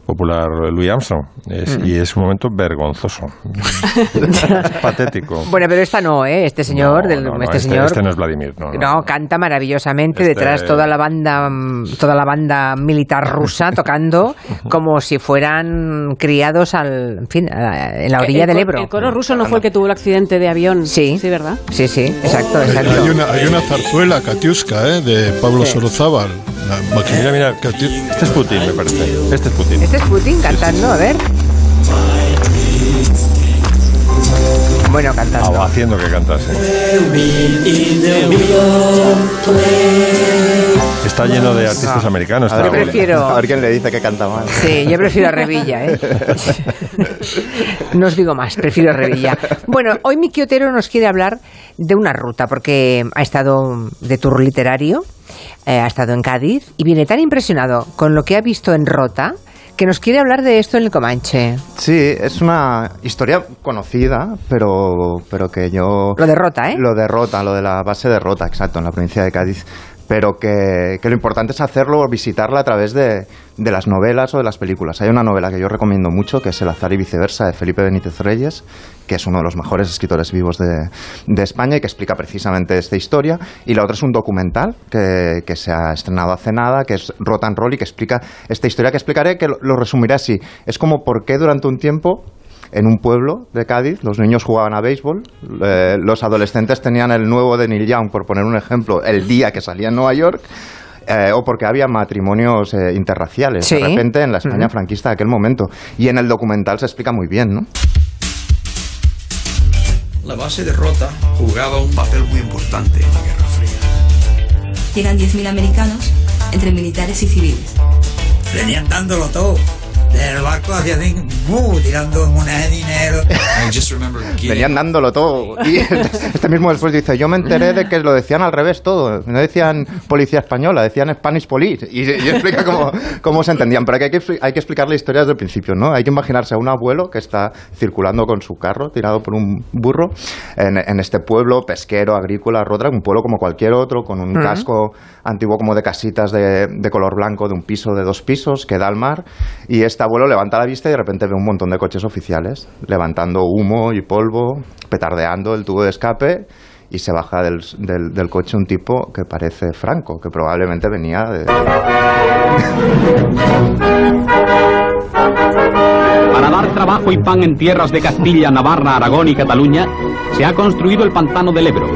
popular Louis Armstrong. Es-
Mm.
Y es un momento vergonzoso. Es patético.
Bueno, pero esta no, ¿eh? Este señor,
No,
del,
no, no,
este,
este-
señor.
este no es Vladimir, no, no.
No, canta maravillosamente
Este-
detrás toda la banda, mm, toda la banda militar rusa tocando como si fueran criados al, en fin, en la orilla
El
del Ebro.
El coro ruso no fue el que tuvo el accidente de avión.
Sí.
Sí, ¿verdad?
Sí, sí, exacto,
Hay
exacto.
una, hay una zarzuela, Katiuska, ¿eh? de Pablo Sorozábal. Maqui-
Mira, mira, este es Putin, me parece. Este es Putin.
Este es Putin cantando, a ver. Bueno, cantando.
Ah, haciendo que cantase. Está lleno de artistas
No.
americanos.
A ver,
Yo
también.
prefiero-
a ver quién le dice que canta mal.
Sí, yo prefiero a Revilla, ¿eh? No os digo más, prefiero a Revilla. Bueno, hoy Miki Otero nos quiere hablar de una ruta, porque ha estado de tour literario, eh, ha estado en Cádiz y viene tan impresionado con lo que ha visto en Rota que nos quiere hablar de esto en el Comanche.
Sí, es una historia conocida, pero, pero que yo...
Lo derrota, ¿eh?
Lo derrota, lo de la base de Rota, exacto, en la provincia de Cádiz. Pero que, que lo importante es hacerlo, visitarla a través de, de las novelas o de las películas. Hay una novela que yo recomiendo mucho, que es El azar y viceversa, de Felipe Benítez Reyes, que es uno de los mejores escritores vivos de, de España y que explica precisamente esta historia. Y la otra es un documental que, que se ha estrenado hace nada, que es Rota and Roll, y que explica esta historia que explicaré, que lo, lo resumiré así. Es como por qué durante un tiempo en un pueblo de Cádiz, los niños jugaban a béisbol, eh, los adolescentes tenían el nuevo de Neil Young, por poner un ejemplo, el día que salía en Nueva York, eh, o porque había matrimonios eh, interraciales,
Sí.
de repente en la España franquista de aquel momento. Y en el documental se explica muy bien, ¿no?
La base de Rota jugaba un papel muy importante en la Guerra Fría.
Llegan 10.000 americanos, entre militares y civiles.
Venían dándolo todo. Desde el barco hacia uh, tirando monedas de dinero.
Venían dándolo todo. Y este mismo después dice, yo me enteré de que lo decían al revés todo. No decían policía española, decían Spanish Police. Y, y explica cómo, cómo se entendían. Pero aquí hay que, hay que explicar la historia desde el principio, ¿no? Hay que imaginarse a un abuelo que está circulando con su carro, tirado por un burro, en, en este pueblo pesquero, agrícola, Rotra, un pueblo como cualquier otro, con un casco antiguo como de casitas de, de color blanco, de un piso de dos pisos, que da al mar. Y este abuelo levanta la vista y de repente ve un montón de coches oficiales, levantando humo y polvo, petardeando el tubo de escape. Y se baja del, del- del coche un tipo que parece Franco, que probablemente venía de...
Para dar trabajo y pan en tierras de Castilla, Navarra, Aragón y Cataluña, se ha construido el pantano del Ebro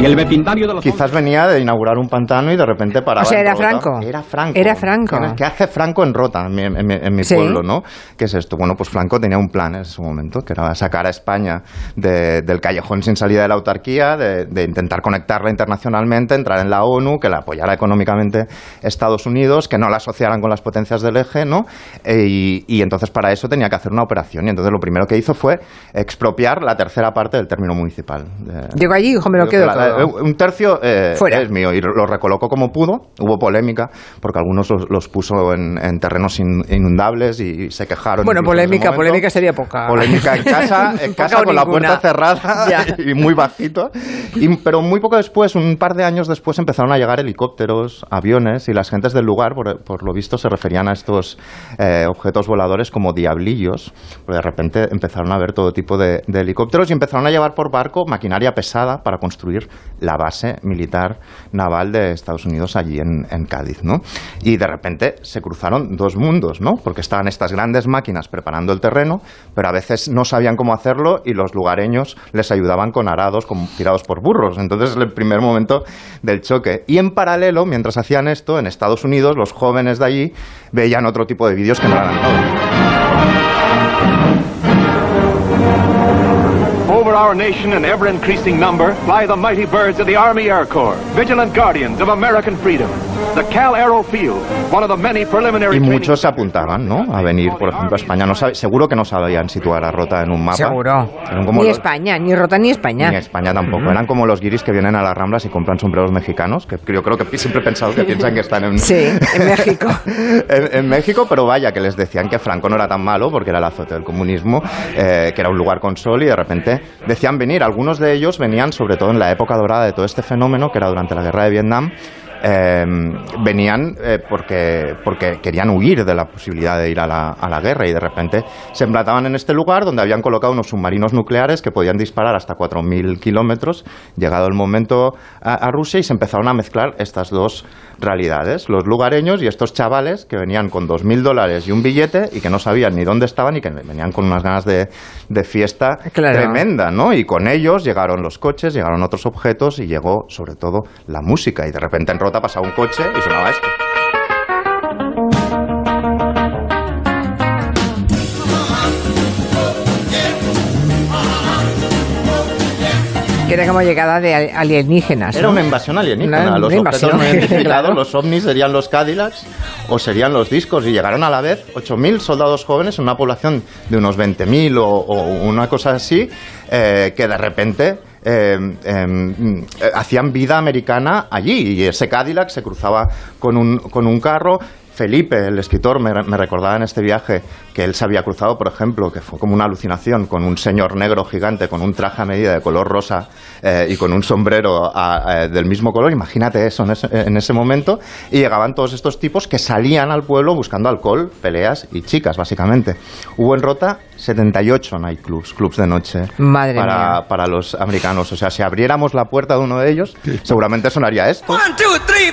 y el vecindario de los...
Quizás venía de inaugurar un pantano y de repente paraba
O sea,
en
era
Rota.
Franco.
Era Franco.
Era Franco.
¿Qué- ¿Qué hace Franco en Rota, en mi, en mi- en mi
Sí.
pueblo, no? ¿Qué es esto? Bueno, pues Franco tenía un plan en ese momento, que era sacar a España de- del callejón sin salida de la autarquía, de, de intentar conectarla internacionalmente, entrar en la ONU, que la apoyara económicamente Estados Unidos, que no la asociaran con las potencias del eje, ¿no? E- y, y entonces para eso tenía que hacer una operación. Y entonces lo primero que hizo fue expropiar la tercera parte del término municipal. De-
Llego allí y dijo, me lo quedo
la- la-
todo.
un tercio eh,
Fuera.
es mío y lo recolocó como pudo. Hubo polémica porque algunos los, los puso en, en terrenos in- inundables y se quejaron.
Bueno, polémica, polémica sería poca.
Polémica en casa, en casa con la
ninguna.
puerta cerrada
Ya.
y muy bajito. Y- pero muy poco después, un par de años después, empezaron a llegar helicópteros, aviones y las gentes del lugar, por, por lo visto, se referían a estos eh, objetos voladores como diablillos. Porque de repente empezaron a ver todo tipo de, de helicópteros y empezaron a llevar por barco maquinaria pesada para construir la base militar naval de Estados Unidos allí en, Cádiz, ¿no? Y de repente se cruzaron dos mundos, ¿no? Porque estaban estas grandes máquinas preparando el terreno, pero a veces no sabían cómo hacerlo y los lugareños les ayudaban con arados como tirados por burros. Entonces es el primer momento del choque. Y en paralelo, mientras hacían esto, en Estados Unidos, los jóvenes de allí veían otro tipo de vídeos que no eran todos.
Over
our nation in ever increasing number fly the mighty birds of the Army Air Corps, vigilant guardians of American freedom. The Cal Aero Field, one of the many preliminary
Y muchos se apuntaban, ¿no? A venir, por ejemplo, a España. No sabe- seguro que no sabían situar a Rota en un mapa.
Seguro. Ni
los-
España, ni Rota ni España.
Ni España tampoco. Eran como los guiris que vienen a las Ramblas y compran sombreros mexicanos, que yo creo que siempre he pensado que piensan que están en,
Sí, en México.
en, en México, pero vaya, que les decían que Franco no era tan malo porque era el azote del comunismo, eh, que era un lugar con sol y de repente decían venir. Algunos de ellos venían sobre todo en la época dorada de todo este fenómeno, que era durante la guerra de Vietnam. Eh, venían eh, porque, porque querían huir de la posibilidad de ir a la, a la guerra y de repente se emplataban en este lugar donde habían colocado unos submarinos nucleares que podían disparar hasta 4.000 kilómetros, llegado el momento a, a Rusia y se empezaron a mezclar estas dos realidades, los lugareños y estos chavales que venían con 2.000 dólares y un billete y que no sabían ni dónde estaban y que venían con unas ganas de, de fiesta
Claro.
tremenda, ¿no? Y con ellos llegaron los coches, llegaron otros objetos y llegó sobre todo la música y de repente en Rota pasaba un coche y sonaba esto.
Que era como llegada de al- alienígenas.
Era
¿no?
una invasión alienígena.
Una-
los
una
objetos
invasión,
no identificados,
claro.
los ovnis serían los Cadillacs o serían los discos. Y llegaron a la vez 8.000 soldados jóvenes en una población de unos 20.000 o, o una cosa así, eh, que de repente eh, em, eh, hacían vida americana allí. Y ese Cadillac se cruzaba con un, con un carro. Felipe, el escritor, me, me recordaba en este viaje que él se había cruzado, por ejemplo, que fue como una alucinación con un señor negro gigante con un traje a medida de color rosa eh, y con un sombrero a- a- del mismo color. Imagínate eso en ese, en ese momento. Y llegaban todos estos tipos que salían al pueblo buscando alcohol, peleas y chicas, básicamente. Hubo en Rota 78 nightclubs, clubs de noche.
Madre
para,
mía.
para los americanos. O sea, si abriéramos la puerta de uno de ellos, seguramente sonaría esto.
One, two, three,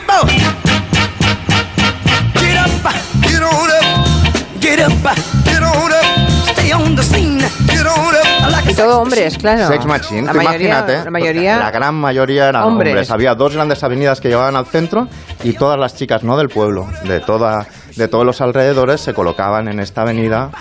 get up, get on up. Stay on the scene, get on up. Like
Y todo hombres, claro.
Sex Machine,
La mayoría,
imagínate.
La mayoría.
La gran mayoría eran
hombres.
hombres. Había dos grandes avenidas que llevaban al centro y todas las chicas, no del pueblo, de, toda, de todos los alrededores, se colocaban en esta avenida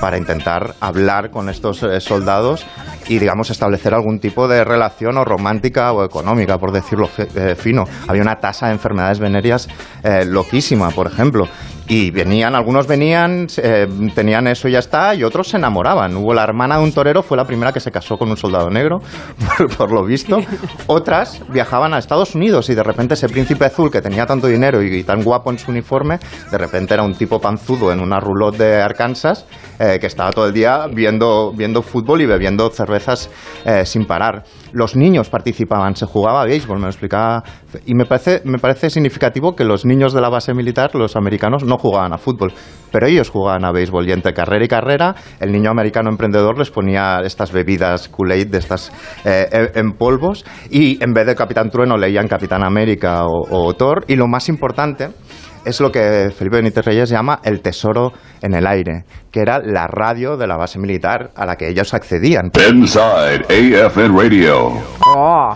para intentar hablar con estos eh, soldados y, digamos, establecer algún tipo de relación o romántica o económica, por decirlo eh, fino. Había una tasa de enfermedades venéreas eh, loquísima, por ejemplo. Y venían, algunos venían, eh, tenían eso y ya está, y otros se enamoraban. Hubo la hermana de un torero, fue la primera que se casó con un soldado negro, por, lo visto. Otras viajaban a Estados Unidos y de repente ese príncipe azul que tenía tanto dinero y, tan guapo en su uniforme, de repente era un tipo panzudo en una roulotte de Arkansas eh, que estaba todo el día viendo, viendo fútbol y bebiendo cervezas eh, sin parar. Los niños participaban, se jugaba béisbol, me lo explicaba. Y me parece, me parece significativo que los niños de la base militar, los americanos, no jugaban a fútbol, pero ellos jugaban a béisbol. Y entre carrera y carrera, el niño americano emprendedor les ponía estas bebidas Kool-Aid, de estas eh, en- polvos, y en vez de Capitán Trueno leían Capitán América o Thor. Y lo más importante es lo que Felipe Benítez Reyes llama el tesoro en el aire, que era la radio de la base militar a la que ellos accedían.
Inside AFN Radio.
Oh,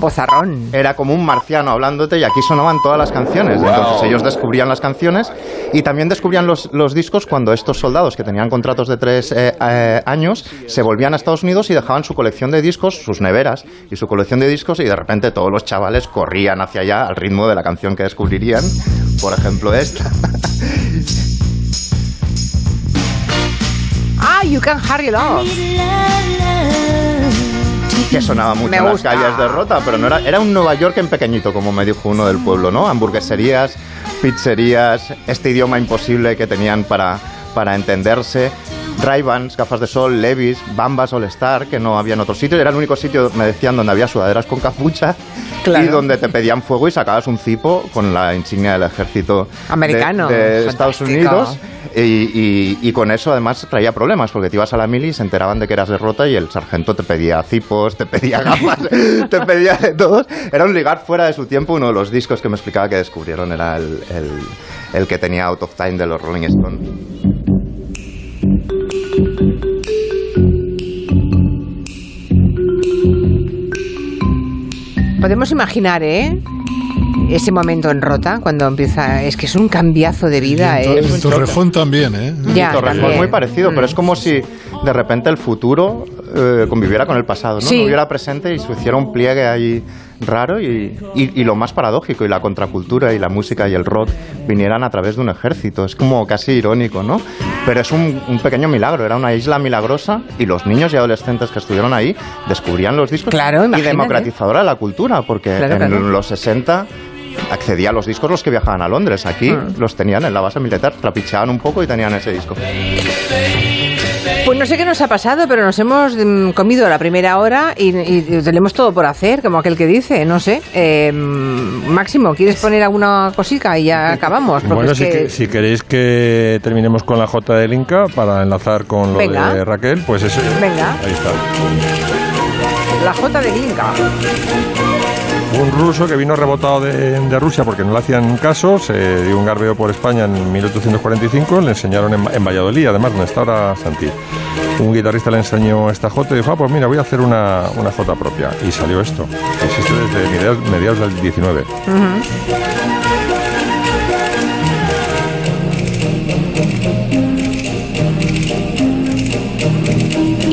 bozarrón.
Era como un marciano hablándote y aquí sonaban todas las canciones.
Wow.
Entonces ellos descubrían las canciones y también descubrían los, los discos cuando estos soldados que tenían contratos de tres eh, eh, años se volvían a Estados Unidos y dejaban su colección de discos, sus neveras y su colección de discos y de repente todos los chavales corrían hacia allá al ritmo de la canción que descubrirían. Por ejemplo esta.
Ah, You Can Hurry Love.
Que sonaba mucho en las calles de Rota, pero no era, era un Nueva York en pequeñito, como me dijo uno del pueblo, ¿no? Hamburgueserías, pizzerías, este idioma imposible que tenían para, para entenderse. Ray-Bans, gafas de sol, Levis, Bambas All Star, que no había en otro sitio. Era el único sitio, me decían, donde había sudaderas con capucha
Claro.
y donde te pedían fuego y sacabas un cipo con la insignia del ejército
Americano.
de, Estados. Unidos. Y, y- y con eso además traía problemas, porque te ibas a la mili y se enteraban de que eras derrota y el sargento te pedía cipos, te pedía gafas, te pedía de todos. Era un ligar fuera de su tiempo. Uno de los discos que me explicaba que descubrieron era el, el- el que tenía Out of Time de los Rolling Stones.
Podemos imaginar, ¿eh? Ese momento en Rota, cuando empieza. Es que es un cambiazo de vida,
Y en,
¿eh?
En Torrejón también, ¿eh?
Ya,
Torrejón
también.
muy parecido, pero es como si de repente el futuro eh, conviviera con el pasado, ¿no?
Sí.
No hubiera presente y se hiciera un pliegue ahí raro y, y- y lo más paradójico, y la contracultura y la música y el rock vinieran a través de un ejército. Es como casi irónico, ¿no? Pero es un, un pequeño milagro, era una isla milagrosa y los niños y adolescentes que estuvieron ahí descubrían los discos
Claro,
y democratizadora de la cultura, porque
Claro,
en
claro.
los 60 accedía a los discos los que viajaban a Londres. Aquí
Ah.
los tenían en la base militar, trapicheaban un poco y tenían ese disco.
Pues no sé qué nos ha pasado, pero nos hemos mm, comido la primera hora y, y tenemos todo por hacer, como aquel que dice, no sé. Eh, Máximo, ¿quieres poner alguna cosica y ya acabamos? Porque
Bueno,
es
si,
que-
que- si queréis que terminemos con la J del Inca para enlazar con lo
Venga.
de Raquel, pues ese.
Venga.
Ahí está.
La J de Inca.
Un ruso que vino rebotado de, Rusia porque no le hacían caso, se dio un garbeo por España en 1845, le enseñaron en, Valladolid, además donde está ahora Santi. Un guitarrista le enseñó esta J y dijo, ah, pues mira, voy a hacer una, una J propia. Y salió esto. Existe desde mediados, del 19.
¿Y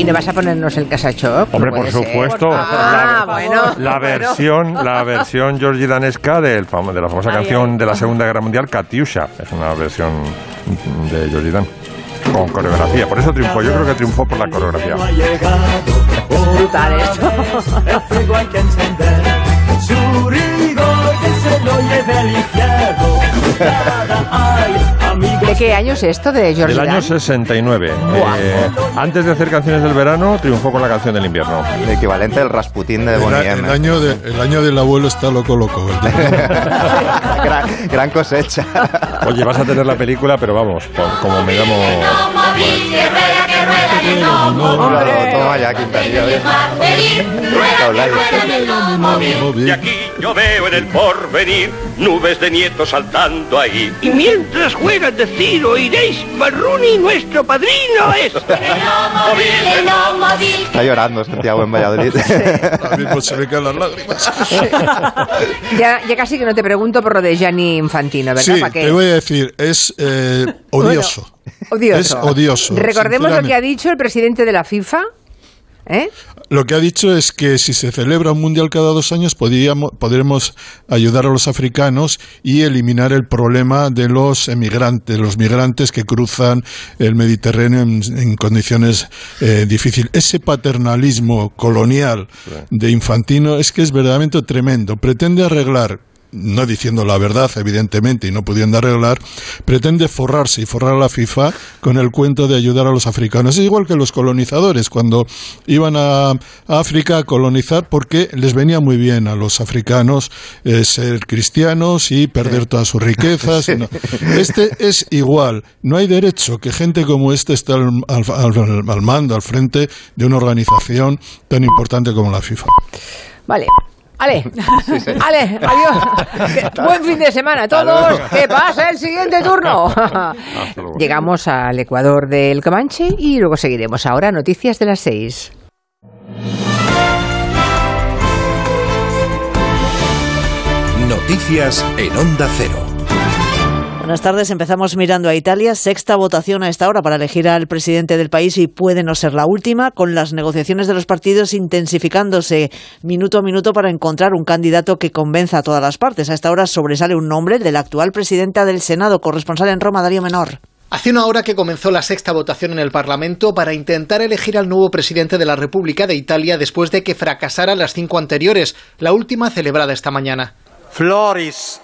no vas a ponernos el casacho?
Hombre, por supuesto.
Ah, bueno.
La versión, la versión Georgie Danesca de la famosa canción de la Segunda Guerra Mundial, Katyusha. Es una versión de Georgie Dan. Con coreografía. Por eso triunfó. Yo creo que triunfó por la coreografía.
Brutal esto.
El fuego hay que encender, su rigor que se lo lleve al infierno.
¿De qué año es esto de George
Del año
Dan?
69. Eh, antes de hacer canciones del verano, triunfó con la canción del invierno.
El equivalente del Rasputín de Bonnie
el año de, el año del abuelo está loco, loco.
Gran, gran cosecha.
Oye, vas a tener la película, pero vamos, co- como me llamo...
Claro, toma ya, Quintanilla.
De aquí yo veo en el porvenir nubes de nietos saltando ahí.
Y mientras juegan de Ciro, iréis Marruni, nuestro padrino es.
Está llorando Santiago en Valladolid.
Ahora mismo se le caen las lágrimas.
Ya, ya casi que no te pregunto por lo de Gianni Infantino, ¿verdad?
Sí, te voy a decir, es eh, odioso.
Odioso.
Es odioso.
Recordemos lo que ha dicho el presidente de la FIFA. ¿Eh?
Lo que ha dicho es que si se celebra un mundial cada dos años podríamos, podremos ayudar a los africanos y eliminar el problema de los emigrantes, los migrantes que cruzan el Mediterráneo en, en condiciones eh, difíciles. Ese paternalismo colonial de Infantino es que es verdaderamente tremendo. Pretende arreglar no diciendo la verdad, evidentemente, y no pudiendo arreglar, pretende forrarse y forrar a la FIFA con el cuento de ayudar a los africanos. Es igual que los colonizadores, cuando iban a, África a colonizar, porque les venía muy bien a los africanos eh, ser cristianos y perder todas sus riquezas. no. Este es igual. No hay derecho que gente como este esté al- al mando, al frente de una organización tan importante como la FIFA.
Vale. Ale, Ale, adiós. Buen fin de semana a todos. Que pase el siguiente turno. Llegamos al Ecuador del Comanche y luego seguiremos. Ahora noticias de las seis.
Noticias en Onda Cero.
Buenas tardes, empezamos mirando a Italia. Sexta votación a esta hora para elegir al presidente del país y puede no ser la última, con las negociaciones de los partidos intensificándose minuto a minuto para encontrar un candidato que convenza a todas las partes. A esta hora sobresale un nombre de la actual presidenta del Senado, corresponsal en Roma, Darío Menor.
Hace una hora que comenzó la sexta votación en el Parlamento para intentar elegir al nuevo presidente de la República de Italia después de que fracasara las cinco anteriores, la última celebrada esta mañana.
Floris,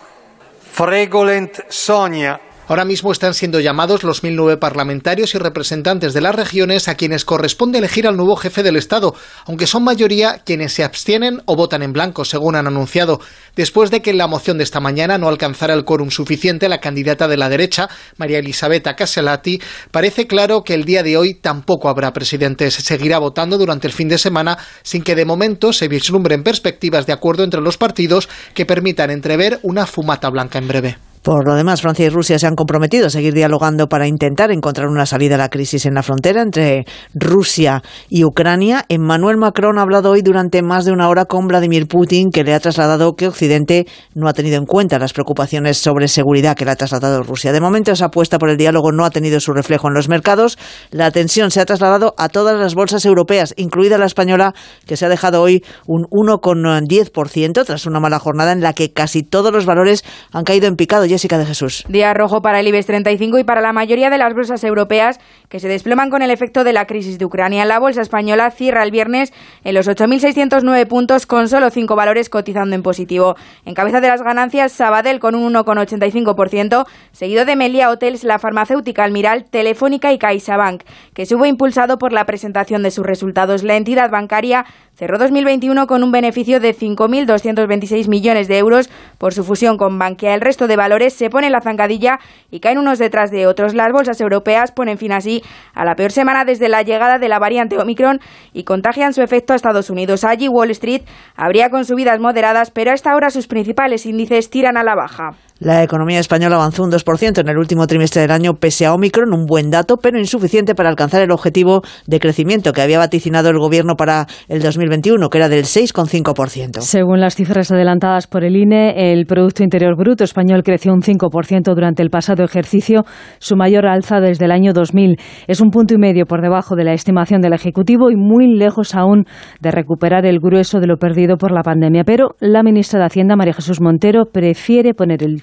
Fregolent Sonia.
Ahora mismo están siendo llamados los 1.009 parlamentarios y representantes de las regiones a quienes corresponde elegir al nuevo jefe del Estado, aunque son mayoría quienes se abstienen o votan en blanco, según han anunciado. Después de que en la moción de esta mañana no alcanzara el quórum suficiente, la candidata de la derecha, María Elisabetta Casellati, parece claro que el día de hoy tampoco habrá presidente. Se seguirá votando durante el fin de semana sin que de momento se vislumbren perspectivas de acuerdo entre los partidos que permitan entrever una fumata blanca en breve.
Por lo demás, Francia y Rusia se han comprometido a seguir dialogando para intentar encontrar una salida a la crisis en la frontera entre Rusia y Ucrania. Emmanuel Macron ha hablado hoy durante más de una hora con Vladimir Putin, que le ha trasladado que Occidente no ha tenido en cuenta las preocupaciones sobre seguridad que le ha trasladado Rusia. De momento, esa apuesta por el diálogo no ha tenido su reflejo en los mercados. La tensión se ha trasladado a todas las bolsas europeas, incluida la española, que se ha dejado hoy un 1,10% tras una mala jornada en la que casi todos los valores han caído en picado. Jessica de Jesús.
Día rojo para el IBEX 35 y para la mayoría de las bolsas europeas que se desploman con el efecto de la crisis de Ucrania. La bolsa española cierra el viernes en los 8.609 puntos con solo cinco valores cotizando en positivo. En cabeza de las ganancias, Sabadell con un 1,85%, seguido de Melia Hotels, la farmacéutica Almiral, Telefónica y CaixaBank, que sube impulsado por la presentación de sus resultados. La entidad bancaria cerró 2021 con un beneficio de 5.226 millones de euros por su fusión con Bankia. El resto de valores se ponen la zancadilla y caen unos detrás de otros. Las bolsas europeas ponen fin así a la peor semana desde la llegada de la variante Omicron y contagian su efecto a Estados Unidos. Allí Wall Street habría con subidas moderadas, pero a esta hora sus principales índices tiran a la baja.
La economía española avanzó un 2% en el último trimestre del año pese a Omicron, un buen dato, pero insuficiente para alcanzar el objetivo de crecimiento que había vaticinado el gobierno para el 2021, que era del 6,5%.
Según las cifras adelantadas por el INE, el Producto Interior Bruto español creció un 5% durante el pasado ejercicio, su mayor alza desde el año 2000. Es un punto y medio por debajo de la estimación del Ejecutivo y muy lejos aún de recuperar el grueso de lo perdido por la pandemia. Pero la ministra de Hacienda, María Jesús Montero, prefiere poner el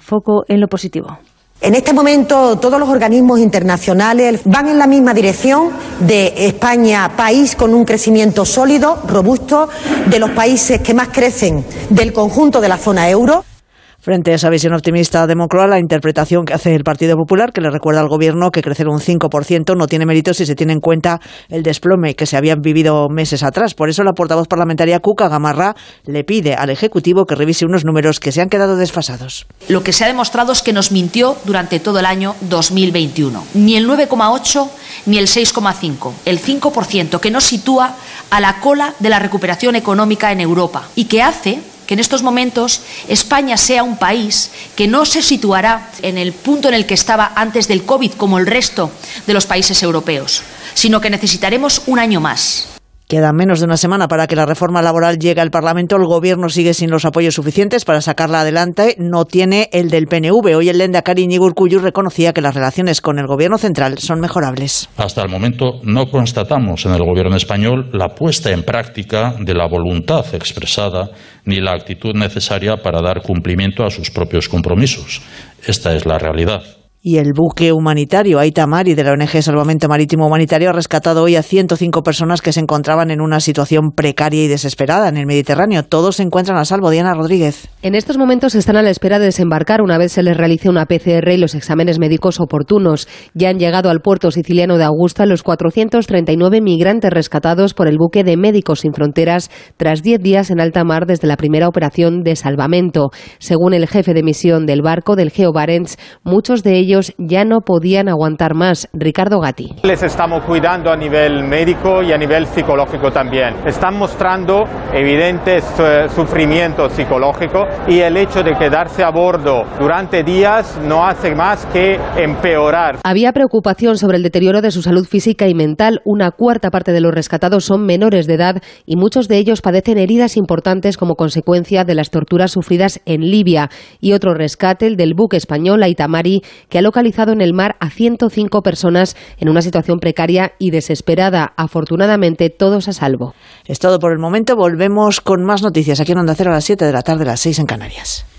en.
En este momento todos los organismos internacionales van en la misma dirección de España, país con un crecimiento sólido, robusto, de los países que más crecen del conjunto de la zona euro.
Frente a esa visión optimista de Moncloa, la interpretación que hace el Partido Popular, que le recuerda al Gobierno que crecer un 5% no tiene mérito si se tiene en cuenta el desplome que se había vivido meses atrás. Por eso la portavoz parlamentaria Cuca Gamarra le pide al Ejecutivo que revise unos números que se han quedado desfasados.
Lo que se ha demostrado es que nos mintió durante todo el año 2021. Ni el 9,8 ni el 6,5. El 5% que nos sitúa a la cola de la recuperación económica en Europa y que hace que en estos momentos España sea un país que no se situará en el punto en el que estaba antes del COVID como el resto de los países europeos, sino que necesitaremos un año más.
Queda menos de una semana para que la reforma laboral llegue al Parlamento. El Gobierno sigue sin los apoyos suficientes para sacarla adelante. No tiene el del PNV. Hoy el Lendakari Urkullu reconocía que las relaciones con el Gobierno central son mejorables.
Hasta el momento no constatamos en el Gobierno español la puesta en práctica de la voluntad expresada ni la actitud necesaria para dar cumplimiento a sus propios compromisos. Esta es la realidad
y el buque humanitario Aitamari de la ONG Salvamento Marítimo Humanitario ha rescatado hoy a 105 personas que se encontraban en una situación precaria y desesperada en el Mediterráneo. Todos se encuentran a salvo. Diana Rodríguez.
En estos momentos están a la espera de desembarcar una vez se les realice una PCR y los exámenes médicos oportunos. Ya han llegado al puerto siciliano de Augusta los 439 migrantes rescatados por el buque de Médicos Sin Fronteras tras 10 días en alta mar desde la primera operación de salvamento. Según el jefe de misión del barco del Geo Barents, muchos de ellos ya no podían aguantar más. Ricardo Gatti.
Les estamos cuidando a nivel médico y a nivel psicológico también. Están mostrando evidentes eh, sufrimiento psicológico y el hecho de quedarse a bordo durante días no hace más que empeorar.
Había preocupación sobre el deterioro de su salud física y mental. Una cuarta parte de los rescatados son menores de edad y muchos de ellos padecen heridas importantes como consecuencia de las torturas sufridas en Libia. Y otro rescate, el del buque español Aitamari, que localizado en el mar a 105 personas en una situación precaria y desesperada. Afortunadamente, todos a salvo.
Es todo por el momento. Volvemos con más noticias aquí en Onda Cero a las 7 de la tarde, a las 6 en Canarias.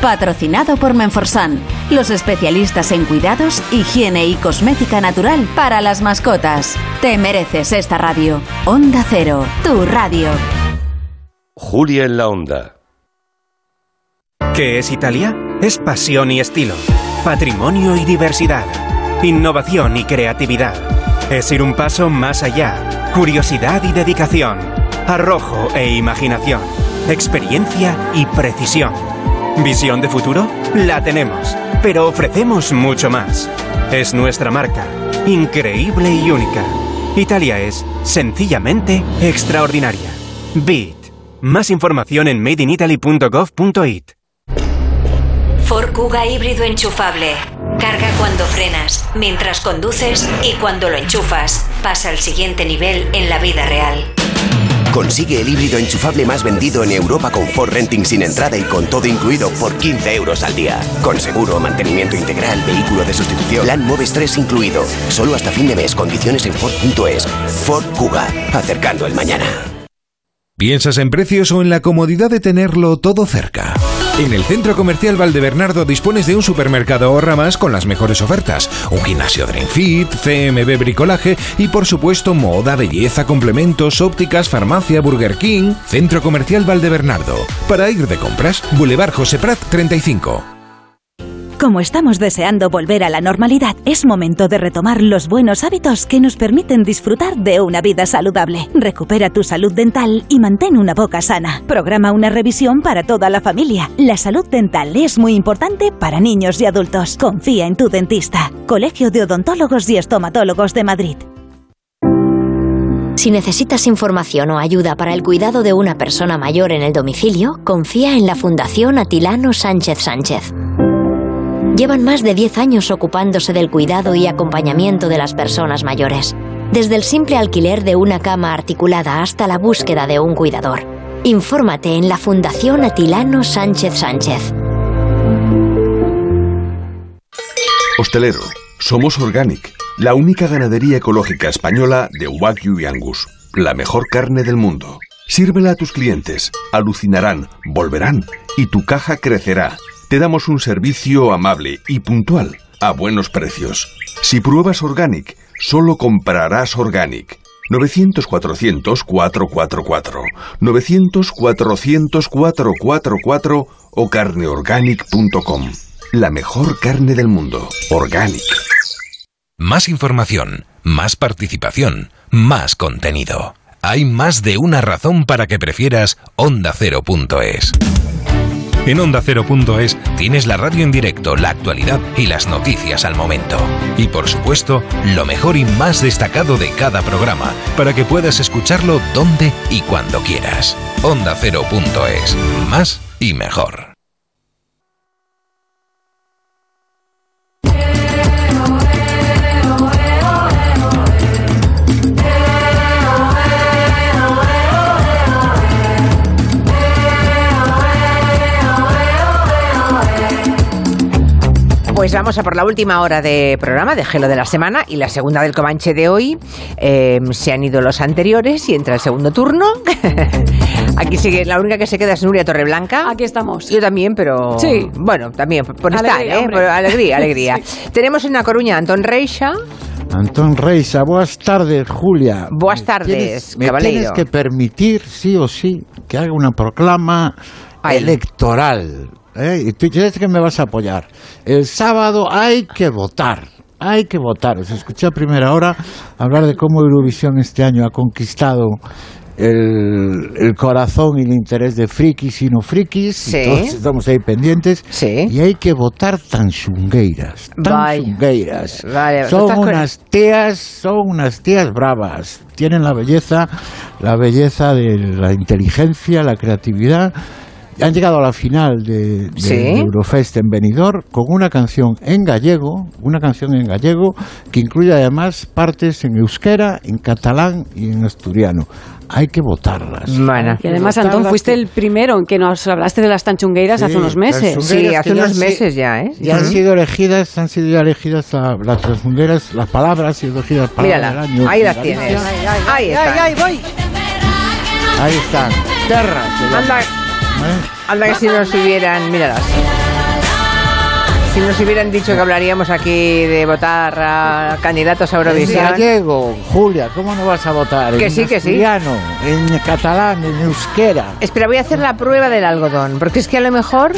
Patrocinado por Menforsan, los especialistas en cuidados, higiene y cosmética natural para las mascotas. Te mereces esta radio. Onda Cero, tu radio.
Julia en la onda.
¿Qué es Italia? Es pasión y estilo.
patrimonio y diversidad, innovación y creatividad. Es ir un paso más allá, curiosidad y dedicación, arrojo e imaginación, experiencia y precisión. ¿Visión de futuro? La tenemos, pero ofrecemos mucho más. Es nuestra marca, increíble y única. Italia es sencillamente extraordinaria. Beat. Más información en madeinitaly.gov.it.
Ford Kuga híbrido enchufable. Carga cuando frenas, mientras conduces y cuando lo enchufas. Pasa al siguiente nivel en la vida real.
Consigue el híbrido enchufable más vendido en Europa con Ford Renting sin entrada y con todo incluido por 15 euros al día. Con seguro, mantenimiento integral, vehículo de sustitución, plan Moves 3 incluido. Solo hasta fin de mes, condiciones en Ford.es. Ford Kuga, acercando el mañana.
¿Piensas en precios o en la comodidad de tenerlo todo cerca? En el Centro Comercial Valdebernardo dispones de un supermercado ahorra más con las mejores ofertas, un gimnasio Dream Fit, CMB Bricolaje y por supuesto moda, belleza, complementos, ópticas, farmacia, Burger King. Centro Comercial Valdebernardo. Para ir de compras, Boulevard José Prat 35.
Como estamos deseando volver a la normalidad, es momento de retomar los buenos hábitos que nos permiten disfrutar de una vida saludable. Recupera tu salud dental y mantén una boca sana. Programa una revisión para toda la familia. La salud dental es muy importante para niños y adultos. Confía en tu dentista. Colegio de Odontólogos y Estomatólogos de Madrid.
Si necesitas información o ayuda para el cuidado de una persona mayor en el domicilio, confía en la Fundación Atilano Sánchez Sánchez. Llevan más de 10 años ocupándose del cuidado y acompañamiento de las personas mayores, desde el simple alquiler de una cama articulada hasta la búsqueda de un cuidador. Infórmate en la Fundación Atilano Sánchez Sánchez.
Hostelero, somos Organic, la única ganadería ecológica española de Wagyu y Angus, la mejor carne del mundo. Sírvela a tus clientes, alucinarán, volverán y tu caja crecerá. Te damos un servicio amable y puntual, a buenos precios. Si pruebas Organic, solo comprarás Organic. 900-400-444, 900-400-444 o carneorganic.com. La mejor carne del mundo. Organic.
Más información, más participación, más contenido. Hay más de una razón para que prefieras ondacero.es. En ondacero.es tienes la radio en directo, la actualidad y las noticias al momento. Y por supuesto, lo mejor y más destacado de cada programa, para que puedas escucharlo donde y cuando quieras. Ondacero.es. Más y mejor.
Pues vamos a por la última hora de programa de Gelo de la semana y la segunda del Comanche de hoy. Eh, se han ido los anteriores y entra el segundo turno. Aquí sigue, la única que se queda es Nuria Torreblanca.
Aquí estamos.
Yo también, pero.
Sí.
Bueno, también, por
Alegría,
estar, ¿eh?
hombre.
Por alegría, alegría.
Sí.
Tenemos en La Coruña a Antón Reixa.
Antón Reisa, buenas tardes, Julia.
Buenas
Me
tardes,
tienes- Me
caballero.
tienes que permitir, sí o sí, que haga una proclama electoral. ¿Eh? Y tú dices que me vas a apoyar. El sábado hay que votar. Hay que votar. Os escuché a primera hora hablar de cómo Eurovisión este año ha conquistado el, el corazón y el interés de frikis y no frikis.
Sí.
Y todos estamos ahí pendientes. Y hay que votar tan chungueiras. Tan
Vaya.
chungueiras. Son unas tías, son unas tías bravas. Tienen la belleza, la belleza de la inteligencia, la creatividad. Han llegado a la final de, de
Sí.
Eurofest en Benidorm con una canción en gallego, una canción en gallego que incluye además partes en euskera, en catalán y en asturiano. Hay que votarlas.
Bueno.
Y además, Antón, fuiste el primero en que nos hablaste de las tanchungueiras hace
Sí,
unos meses.
tanchungueiras que ya han si-
ya, ¿eh?
Ya han sido elegidas, han sido ya elegidas la- las transmunderas, las palabras, han sido elegidas palabras
Mírala,
del año.
ahí las
en
tienes.
Galicia.
Ahí están.
voy.
Ahí están. Terra.
Anda,
¿Eh?
anda que si nos hubieran, míralas. Si nos hubieran dicho que hablaríamos aquí de votar a candidatos a
En
Eurovisión.
gallego, Julia, ¿cómo no vas a votar?
Que
en
sí, que sí.
en catalán, en euskera.
Espera, voy a hacer la prueba del algodón, porque es que a lo mejor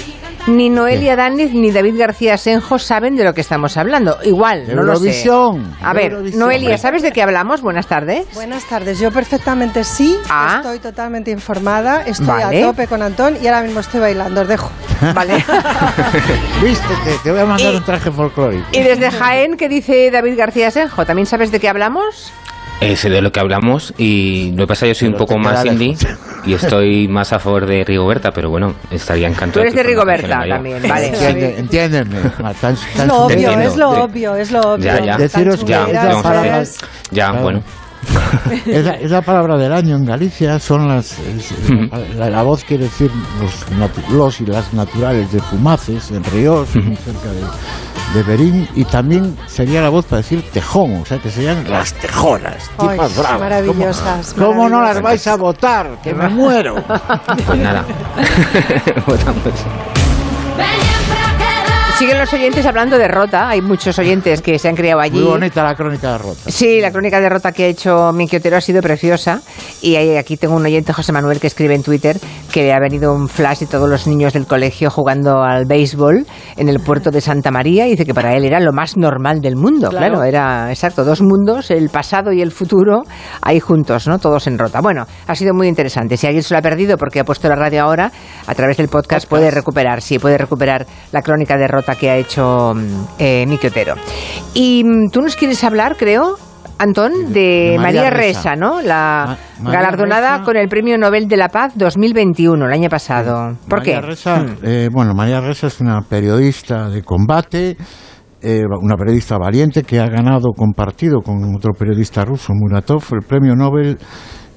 ni Noelia Dániz ni David García Senjo saben de lo que estamos hablando. Igual, no lo sé.
Eurovisión.
A ver,
Eurovisión.
Noelia, ¿sabes de qué hablamos? Buenas tardes.
Buenas tardes, yo perfectamente sí,
Ah.
estoy totalmente informada, estoy
Vale.
a tope con Antón y ahora mismo estoy bailando, os dejo.
Vale.
Vístete, te voy a mandar
Y-
un traje folclórico.
Y desde Jaén, ¿qué dice David García Senjo? ¿También sabes de qué hablamos?
Eh, sé de lo que hablamos y lo que pasa yo soy un
Pero
poco
te
más indie y estoy más a favor de Rigoberta, pero bueno, estaría
Tú
encantado.
eres de Rigoberta también, vale.
Entiende- entiéndeme. tan-
Es lo obvio, es lo obvio, es lo obvio.
Ya, ya.
Deciros que
ya. Ya,
Claro.
bueno.
Es la, es la palabra del año en Galicia, son las. es- la, la voz quiere decir los, y las naturales de Fumaces, en Ríos, muy cerca de, de Berín, y también sería la voz para decir tejón, o sea que serían las tejonas,
Ay,
tipas bravas.
maravillosas,
¿Cómo, cómo no las vais a votar? ¡Que me muero!
Pues nada. Votamos.
Siguen los oyentes hablando de Rota. Hay muchos oyentes que se han criado allí.
Muy bonita la crónica de Rota.
Sí, la crónica de Rota que ha hecho Miki Otero ha sido preciosa. Y aquí tengo un oyente, José Manuel, que escribe en Twitter que le ha venido un flash de todos los niños del colegio jugando al béisbol en el puerto de Santa María. Y dice que para él era lo más normal del mundo. Claro,
Claro.
era exacto, dos mundos, el pasado y el futuro, ahí juntos, ¿no? Todos en Rota. Bueno, ha sido muy interesante. Si alguien se lo ha perdido porque ha puesto la radio ahora, a través del podcast, puede recuperar, sí, puede recuperar la crónica de Rota que ha hecho mm, eh, Miki Otero. Y mm, tú nos quieres hablar, creo, Antón, de,
de
María, Ressa. ¿no? La
Ma-
galardonada con el Premio Nobel de la Paz 2021, el año pasado. ¿Por
María
qué?
Ressa,
Mm.
eh, bueno, María Ressa es una periodista de combate, eh, una periodista valiente que ha ganado compartido con otro periodista ruso, Muratov, el premio Nobel.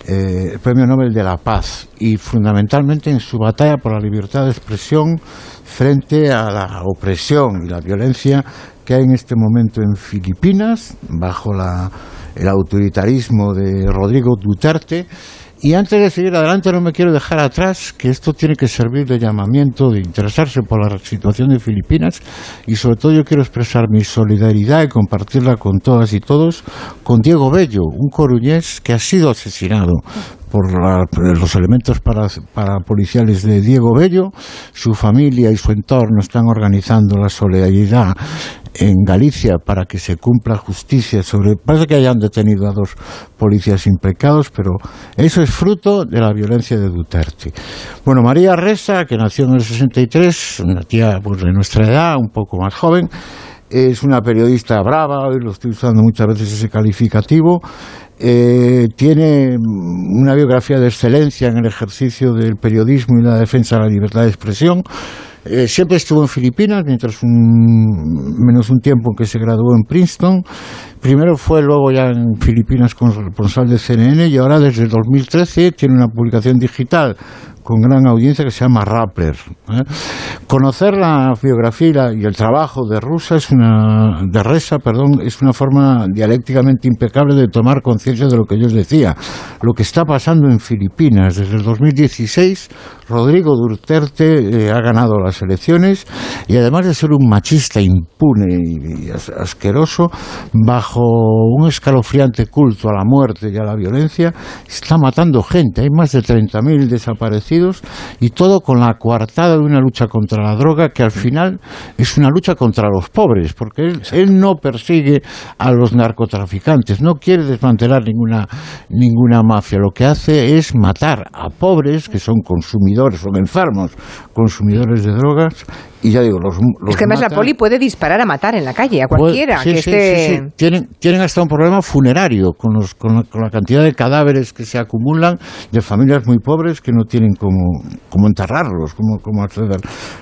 Eh, el premio Nobel de la Paz y fundamentalmente en su batalla por la libertad de expresión frente a la opresión y la violencia que hay en este momento en Filipinas bajo la, el autoritarismo de Rodrigo Duterte y antes de seguir adelante no me quiero dejar atrás que esto tiene que servir de llamamiento, de interesarse por la situación de Filipinas y sobre todo yo quiero expresar mi solidaridad y compartirla con todas y todos con Diego Bello, un coruñés que ha sido asesinado por la- los elementos para, parapoliciales de Diego Bello. Su familia y su entorno están organizando la solidaridad en Galicia para que se cumpla justicia sobre. Parece que hayan detenido a dos policías implicados, pero eso es fruto de la violencia de Duterte. Bueno, María Ressa, que nació en el 63, una tía pues, de nuestra edad, un poco más joven, es una periodista brava, hoy lo estoy usando muchas veces ese calificativo, eh, tiene una biografía de excelencia en el ejercicio del periodismo y la defensa de la libertad de expresión. Eh, siempre estuvo en Filipinas, mientras un, menos un tiempo en que se graduó en Princeton. Primero fue luego ya en Filipinas corresponsal de CNN y ahora desde el 2013 tiene una publicación digital con gran audiencia que se llama Rappler. ¿eh? Conocer la biografía y la- y el trabajo de Rusa es una de Ressa, perdón, es una forma dialécticamente impecable de tomar conciencia de lo que yo os decía, lo que está pasando en Filipinas desde el 2016. Rodrigo Duterte eh, ha ganado las elecciones y además de ser un machista impune y, y as- asqueroso, bajo un escalofriante culto a la muerte y a la violencia, está matando gente. Hay más de 30.000 desaparecidos y todo con la coartada de una lucha contra la droga que al final es una lucha contra los pobres, porque él, él no persigue a los narcotraficantes, no quiere desmantelar ninguna, ninguna mafia. Lo que hace es matar a pobres que son consumidores, son enfermos, consumidores de drogas. Y ya digo, los, los
Es que además la
mata-
poli puede disparar a matar en la calle a cualquiera
sí,
que
sí,
esté...
sí. Tienen, tienen hasta un problema funerario con, los, con, la, con la cantidad de cadáveres que se acumulan de familias muy pobres que no tienen cómo, cómo enterrarlos, cómo, cómo hacer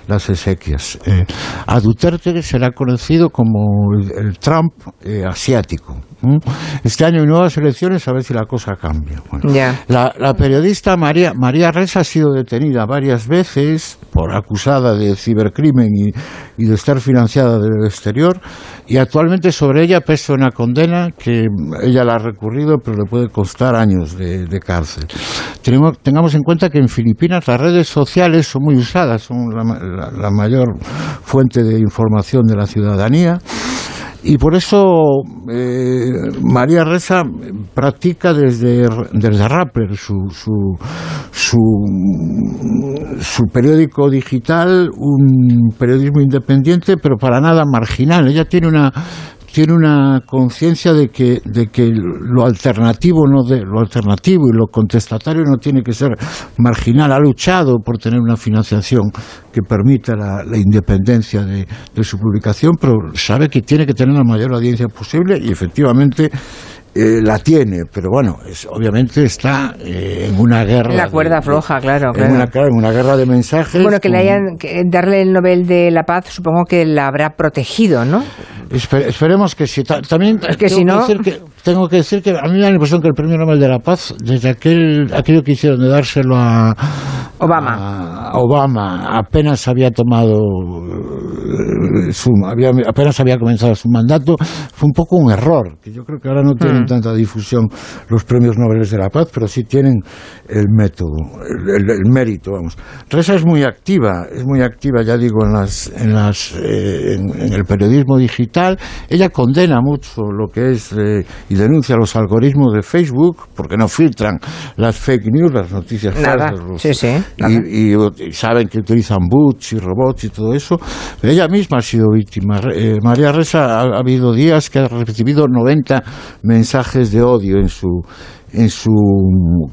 las exequias. Eh, a Duterte será conocido como el, el Trump eh, asiático. Este año hay nuevas elecciones, a ver si la cosa cambia. Bueno,
Ya.
la, la periodista María, María Ressa ha sido detenida varias veces por acusada de cibercrimen y, y de estar financiada del exterior y actualmente sobre ella pesa una condena que ella la ha recurrido pero le puede costar años de, de cárcel. Tenemos- tengamos en cuenta que en Filipinas las redes sociales son muy usadas, son la, la- la mayor fuente de información de la ciudadanía. Y por eso eh, María Reza practica desde, desde Rappler su, su, su, su periódico digital, un periodismo independiente, pero para nada marginal. Ella tiene una tiene una conciencia de que, de que lo alternativo no de, lo alternativo y lo contestatario no tiene que ser marginal. Ha luchado por tener una financiación que permita la, independencia de, de, su publicación, pero sabe que tiene que tener la mayor audiencia posible y efectivamente eh, la tiene, pero bueno, es, obviamente está eh, en una guerra.
La cuerda floja, claro,
en Una, en una guerra de mensajes.
Bueno, que le hayan darle el Nobel de la Paz, supongo que la habrá protegido, ¿no?
esperemos que sí. también
que si no...
que, tengo que decir que a mí me da la impresión que el Premio Nobel de la Paz, desde aquel aquello que hicieron de dárselo a
Obama,
a Obama apenas había tomado eh, su, había, apenas había comenzado su mandato, fue un poco un error, que yo creo que ahora no tienen mm. Tanta difusión los premios Nobel de la Paz, pero sí tienen el método, el, mérito, vamos. Reza es muy activa, es muy activa, ya digo, en las, en las, eh, en, el periodismo digital. Ella condena mucho lo que es eh, y denuncia los algoritmos de Facebook porque no filtran las fake news, las noticias falsas.
sí, sí,
y, saben que utilizan bots y robots y todo eso. Pero ella misma ha sido víctima. Eh, María Reza ha, habido días que ha recibido 90 mensajes de odio en su en su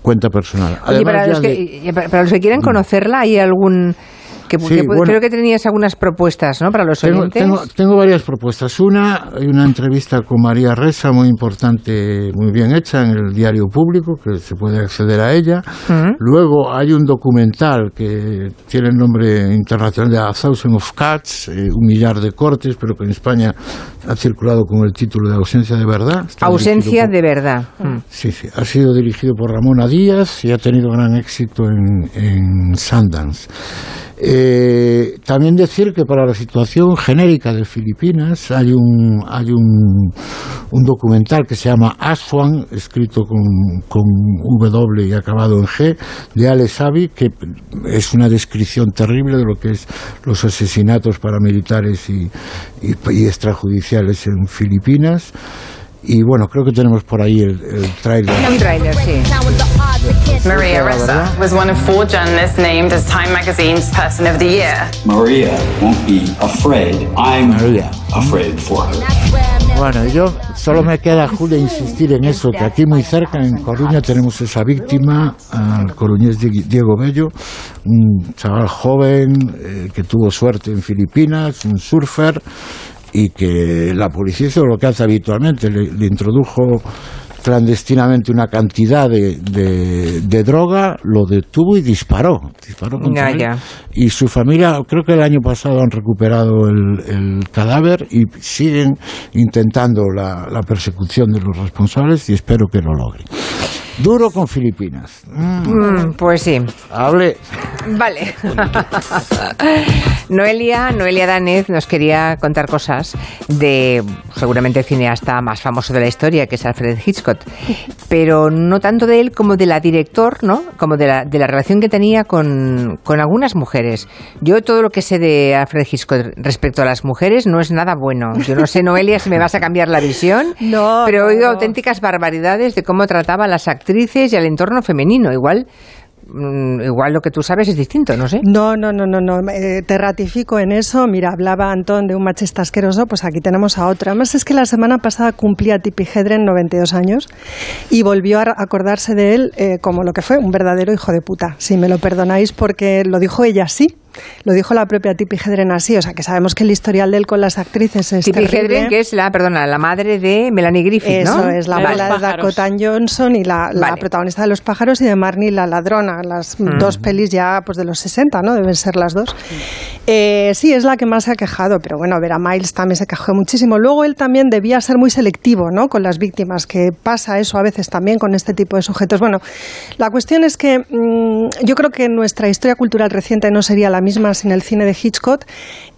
cuenta personal.
para, los que, para los que quieran conocerla, ¿hay algún creo que tenías algunas propuestas ¿no? para los
tengo,
oyentes.
Tengo, varias propuestas. Una, hay una entrevista con María Reza muy importante, muy bien hecha en el diario público, que se puede acceder a ella. Luego hay un documental que tiene el nombre internacional de A Thousand of Cats, eh, un millar de cortes, pero que en España ha circulado con el título de Ausencia de Verdad.
Ausencia de Verdad. Mm.
Sí, sí. Ha sido dirigido por Ramona Díaz y ha tenido gran éxito en, en Sundance. Eh, también decir que para la situación genérica de Filipinas hay un, hay un, un documental que se llama Aswan, escrito con, con, W y acabado en G, de Ale Savi, que es una descripción terrible de lo que es los asesinatos paramilitares y, y extrajudiciales en Filipinas. Y bueno, creo que tenemos por ahí el, el tráiler.
Un tráiler, sí.
Maria Ressa was one of four journalists named as Time Magazine's Person of the Year.
Maria won't be afraid. I'm Maria. afraid for her.
Bueno, yo solo me queda, Julia, insistir en eso, que aquí muy cerca, en Coruña, tenemos esa víctima, al coruñés Diego Bello, un chaval joven eh, que tuvo suerte en Filipinas, un surfer, y que la policía hizo lo que hace habitualmente, le, introdujo clandestinamente una cantidad de, de, droga, lo detuvo y disparó. disparó contra él. Y su familia, creo que el año pasado han recuperado el, el cadáver y siguen intentando la, la, persecución de los responsables y espero que lo logren. Duro con Filipinas.
Mm, pues sí.
Hable.
Vale. Noelia, Noelia Danez nos quería contar cosas de seguramente el cineasta más famoso de la historia, que es Alfred Hitchcock, pero no tanto de él como de la director, ¿no? Como de la, de la relación que tenía con, con algunas mujeres. Yo todo lo que sé de Alfred Hitchcock respecto a las mujeres no es nada bueno. Yo no sé, Noelia, si me vas a cambiar la visión,
no,
pero he oído auténticas barbaridades de cómo trataba a las actrices y al entorno femenino. Igual igual lo que tú sabes es distinto, no sé.
No, no, no, no, no. Eh, te ratifico en eso. Mira, hablaba Antón de un machista asqueroso, pues aquí tenemos a otro. Además es que la semana pasada cumplía Tipi Hedren 92 años y volvió a acordarse de él eh, como lo que fue, un verdadero hijo de puta. Si me lo perdonáis porque lo dijo ella así. Lo dijo la propia Tippi Hedren así, o sea que sabemos que el historial de él con las actrices es
Tippi Hedren, que es la, perdona, la madre de Melanie Griffith,
¿no?
Eso
es, la abuela de Dakota Johnson y la, protagonista de Los pájaros y de Marnie la ladrona, las mm. dos pelis ya pues de los 60, ¿no? Deben ser las dos. Eh, sí, es la que más se ha quejado, pero bueno, Vera Miles también se quejó muchísimo. Luego él también debía ser muy selectivo, ¿no? Con las víctimas, que pasa eso a veces también con este tipo de sujetos. Bueno, la cuestión es que mm, yo creo que nuestra historia cultural reciente no sería la misma sin el cine de Hitchcock.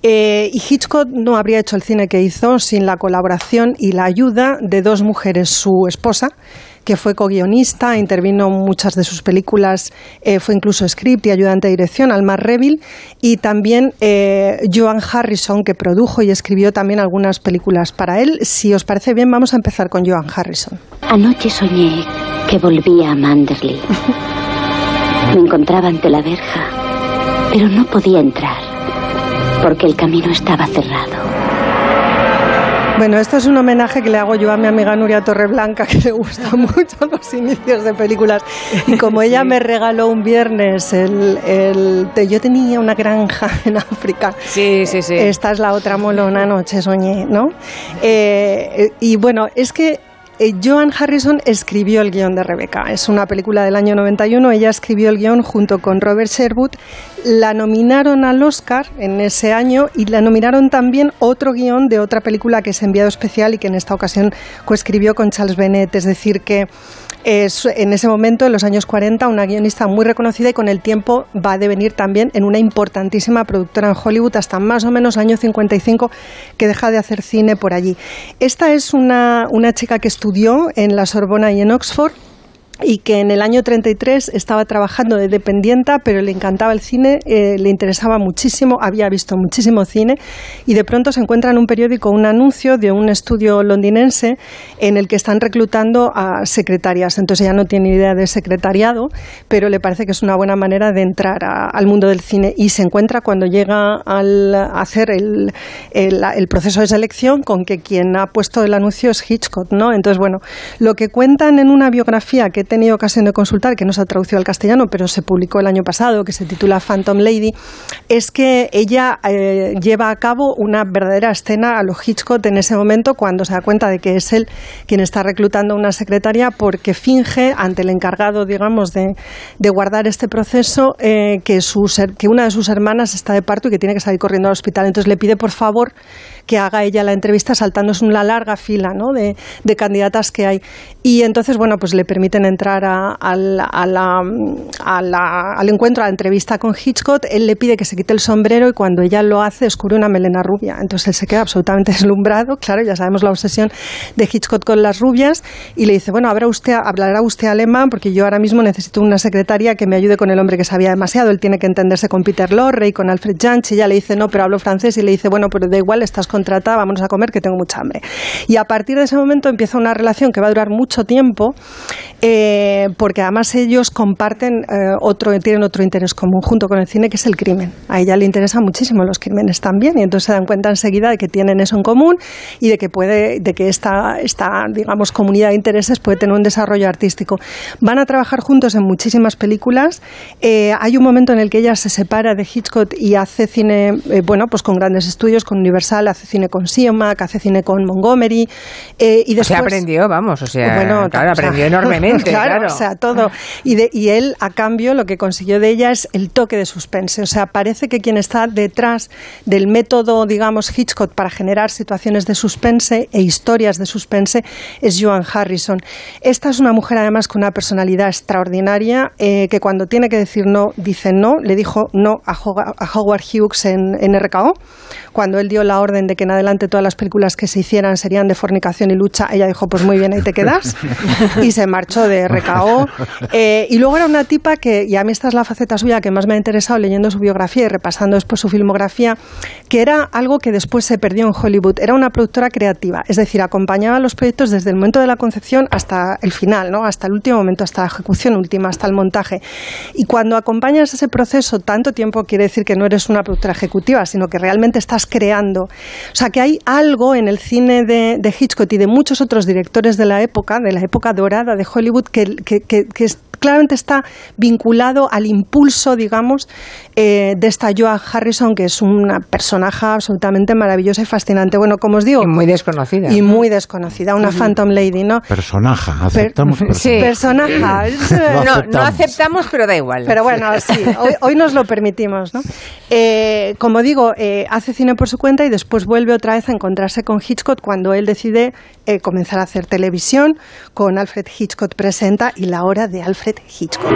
Eh, y Hitchcock no habría hecho el cine que hizo sin la colaboración y la ayuda de dos mujeres, su esposa, que fue co-guionista, intervino en muchas de sus películas, eh, fue incluso script y ayudante de dirección, Alma Reville, y también eh, Joan Harrison, que produjo y escribió también algunas películas para él. Si os parece bien, vamos a empezar con Joan Harrison.
Anoche soñé que volvía a Manderley. Me encontraba ante la verja pero no podía entrar porque el camino estaba cerrado.
Bueno, esto es un homenaje que le hago yo a mi amiga Nuria Torreblanca, que le gustan mucho los inicios de películas. Y como ella me regaló un viernes, el, el, yo tenía una granja en África.
Sí, sí, sí.
Esta es la otra molona noche soñé, ¿no? Eh, y bueno, es que eh, Joan Harrison escribió el guion de Rebecca. Es una película del año 91. Ella escribió el guion junto con Robert Sherwood. La nominaron al Oscar en ese año y la nominaron también otro guion de otra película que es enviado especial y que en esta ocasión coescribió con Charles Bennett. Es decir, que es en ese momento, en los años 40, una guionista muy reconocida y con el tiempo va a devenir también en una importantísima productora en Hollywood hasta más o menos año 55 que deja de hacer cine por allí. Esta es una, una chica que estudió en la Sorbona y en Oxford y que en el año 33 estaba trabajando de dependienta, pero le encantaba el cine, eh, le interesaba muchísimo, había visto muchísimo cine y de pronto se encuentra en un periódico un anuncio de un estudio londinense en el que están reclutando a secretarias. Entonces ella no tiene idea de secretariado, pero le parece que es una buena manera de entrar al mundo del cine y se encuentra cuando llega al, a hacer el, el, proceso de selección con que quien ha puesto el anuncio es Hitchcock, ¿no? Entonces, bueno, lo que cuentan en una biografía que tenido ocasión de consultar, que no se ha traducido al castellano, pero se publicó el año pasado, que se titula Phantom Lady, es que ella eh, lleva a cabo una verdadera escena a los Hitchcock en ese momento cuando se da cuenta de que es él quien está reclutando una secretaria porque finge ante el encargado, digamos, de, de guardar este proceso eh, que, su, que una de sus hermanas está de parto y que tiene que salir corriendo al hospital. Entonces le pide, por favor, que haga ella la entrevista saltándose una larga fila ¿no? de, de candidatas que hay. Y entonces, bueno, pues le permiten entrar a, al encuentro, a la entrevista con Hitchcock. Él le pide que se quite el sombrero y cuando ella lo hace descubre una melena rubia. Entonces él se queda absolutamente deslumbrado. Claro, ya sabemos la obsesión de Hitchcock con las rubias. Y le dice, bueno, hablará usted, hablará usted alemán porque yo ahora mismo necesito una secretaria que me ayude con el hombre que sabía demasiado. Él tiene que entenderse con Peter Lorre y con Alfred Jansch. Y ella le dice, no, pero hablo francés. Y le dice, bueno, pero da igual, estás contratada, vámonos a comer que tengo mucha hambre. Y a partir de ese momento empieza una relación que va a durar mucho tiempo. Eh, porque además ellos comparten eh, otro, tienen otro interés común junto con el cine, que es el crimen. A ella le interesan muchísimo los crímenes también, y entonces se dan cuenta enseguida de que tienen eso en común y de que puede, de que esta, esta digamos, comunidad de intereses puede tener un desarrollo artístico. Van a trabajar juntos en muchísimas películas. Eh, hay un momento en el que ella se separa de Hitchcock y hace cine, bueno, pues con grandes estudios, con Universal, hace cine con Siemac, hace cine con Montgomery. y después,
o sea, aprendió, vamos, o sea, bueno, claro, aprendió enormemente. claro,
o sea, todo. Y, de, y él, a cambio, lo que consiguió de ella es el toque de suspense. O sea, parece que quien está detrás del método, digamos, Hitchcock para generar situaciones de suspense e historias de suspense es Joan Harrison. Esta es una mujer, además, con una personalidad extraordinaria, eh, que cuando tiene que decir no, dice no. Le dijo no a, Howard Hughes en, en RKO. Cuando él dio la orden de que en adelante todas las películas que se hicieran serían de fornicación y lucha, ella dijo, pues muy bien, ahí te quedas. y se marchó de RKO. Eh, y luego era una tipa que, y a mí esta es la faceta suya que más me ha interesado leyendo su biografía y repasando después su filmografía, que era algo que después se perdió en Hollywood. Era una productora creativa, es decir, acompañaba los proyectos desde el momento de la concepción hasta el final, ¿no? hasta el último momento, hasta la ejecución última, hasta el montaje. Y cuando acompañas ese proceso tanto tiempo, quiere decir que no eres una productora ejecutiva, sino que realmente estás creando. O sea, que hay algo en el cine de, de Hitchcock y de muchos otros directores de la época, de la época dorada de Hollywood, Hollywood que, que, que, que claramente está vinculado al impulso, digamos, eh, de esta Joan Harrison, que es una personaje absolutamente maravillosa y fascinante. Bueno, como os digo.
Y muy desconocida.
Y muy desconocida, una Phantom Lady, ¿no?
Personaje, aceptamos
Sí, personaje.
no, no, aceptamos, pero da igual.
Pero bueno, sí, hoy, nos lo permitimos, ¿no? Eh, como digo, eh, hace cine por su cuenta y después vuelve otra vez a encontrarse con Hitchcock cuando él decide comenzar a hacer televisión con Alfred Hitchcock presenta y la hora de Alfred Hitchcock.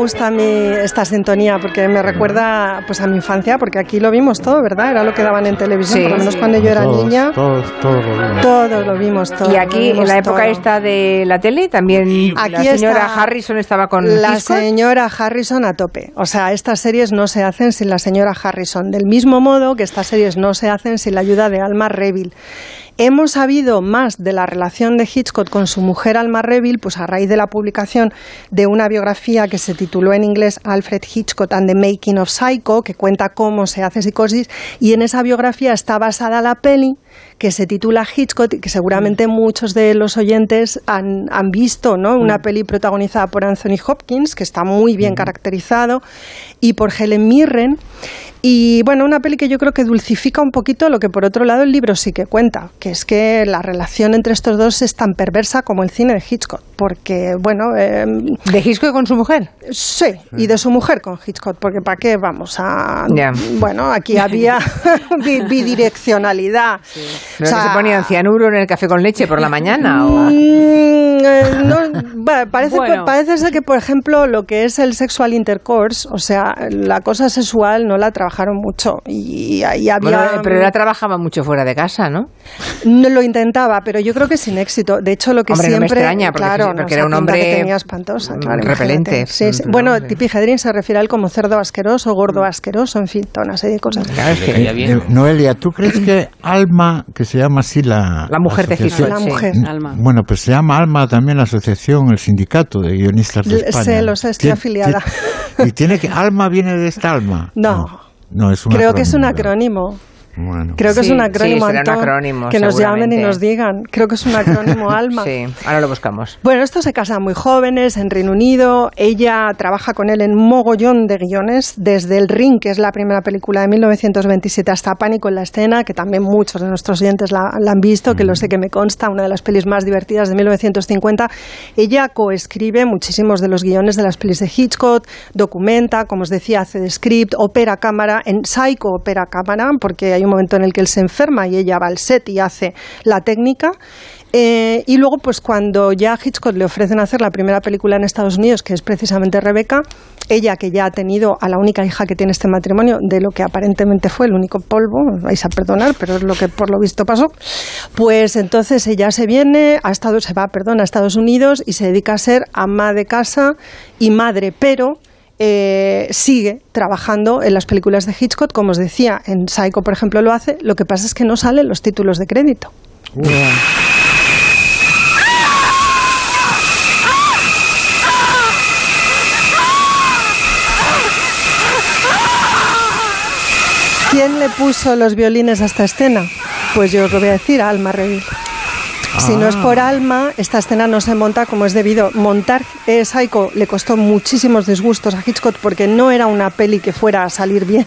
Gusta a mí esta sintonía porque me recuerda pues a mi infancia, porque aquí lo vimos todo, ¿verdad? Era lo que daban en televisión, por lo menos cuando yo era niña.
Todos, todos, lo vimos.
Todos lo vimos, todo.
Y aquí, en la época esta de la tele, también aquí la señora Harrison estaba con
La señora Harrison a tope. O sea, estas series no se hacen sin la señora Harrison. Del mismo modo que estas series no se hacen sin la ayuda de Alma Reville. Hemos sabido más de la relación de Hitchcock con su mujer Alma Reville, pues a raíz de la publicación de una biografía que se tituló en inglés Alfred Hitchcock and the Making of Psycho, que cuenta cómo se hace psicosis, y en esa biografía está basada la peli que se titula Hitchcock, que seguramente mm. muchos de los oyentes han, visto, ¿no? Una mm. peli protagonizada por Anthony Hopkins, que está muy bien mm. caracterizado, y por Helen Mirren. Y bueno, una peli que yo creo que dulcifica un poquito lo que por otro lado el libro sí que cuenta, que es que la relación entre estos dos es tan perversa como el cine de Hitchcock, porque bueno...
Eh, ¿De Hitchcock con su mujer?
Sí, y de su mujer con Hitchcock, porque ¿para qué vamos a...? Bueno, aquí había bidireccionalidad.
¿No se ponían cianuro en el café con leche por la mañana? O...
Mm, eh, parece, parece ser que, por ejemplo, lo que es el sexual intercourse, o sea, la cosa sexual no la trabajaron mucho y ahí había...
pero ella trabajaba mucho fuera de casa, ¿no?
No lo intentaba, pero yo creo que sin éxito. De hecho, lo que
hombre,
siempre...
No me extraña, porque, claro, porque era un hombre...
Que tenía espantosa, claro,
repelente.
Sí, sí. Bueno, Tipi Hedrin se refiere a él como cerdo asqueroso, gordo asqueroso, en fin, toda una serie de cosas.
Claro, es que... Eh, Noelia, ¿tú crees que Alma, que se llama así la...
La mujer de Hitchcock.
La mujer.
Alma.
Bueno, pues se llama Alma también la asociación, el sindicato de guionistas de España.
Sí, lo sé, estoy afiliada.
¿Y tiene que... Alma viene de esta Alma?
no.
No, es
Creo que es un acrónimo. Creo que es un acrónimo, que nos llamen y nos digan. Creo que es un acrónimo Alma.
Sí, ahora lo buscamos.
Bueno, estos se casan muy jóvenes en Reino Unido. Ella trabaja con él en mogollón de guiones, desde El Ring, que es la primera película de 1927, hasta Pánico en la escena, que también muchos de nuestros oyentes la, han visto, que lo sé que me consta, una de las pelis más divertidas de 1950. Ella coescribe muchísimos de los guiones de las pelis de Hitchcock, documenta, como os decía, hace de script, opera cámara, en Psycho opera cámara, porque hay un momento en el que él se enferma y ella va al set y hace la técnica. Eh, y luego, pues cuando ya a Hitchcock le ofrecen hacer la primera película en Estados Unidos, que es precisamente Rebeca, ella que ya ha tenido a la única hija que tiene este matrimonio, de lo que aparentemente fue el único polvo, vais a perdonar, pero es lo que por lo visto pasó, pues entonces ella se viene, a Estados, se va, a Estados Unidos y se dedica a ser ama de casa y madre, pero eh, sigue trabajando en las películas de Hitchcock, como os decía, en Psycho, por ejemplo, lo hace, lo que pasa es que no salen los títulos de crédito. ¿Quién le puso los violines a esta escena? Pues yo os lo voy a decir, Alma Reville. Si no es por ah. alma, esta escena no se monta como es debido. Montar eh, Psycho le costó muchísimos disgustos a Hitchcock porque no era una peli que fuera a salir bien.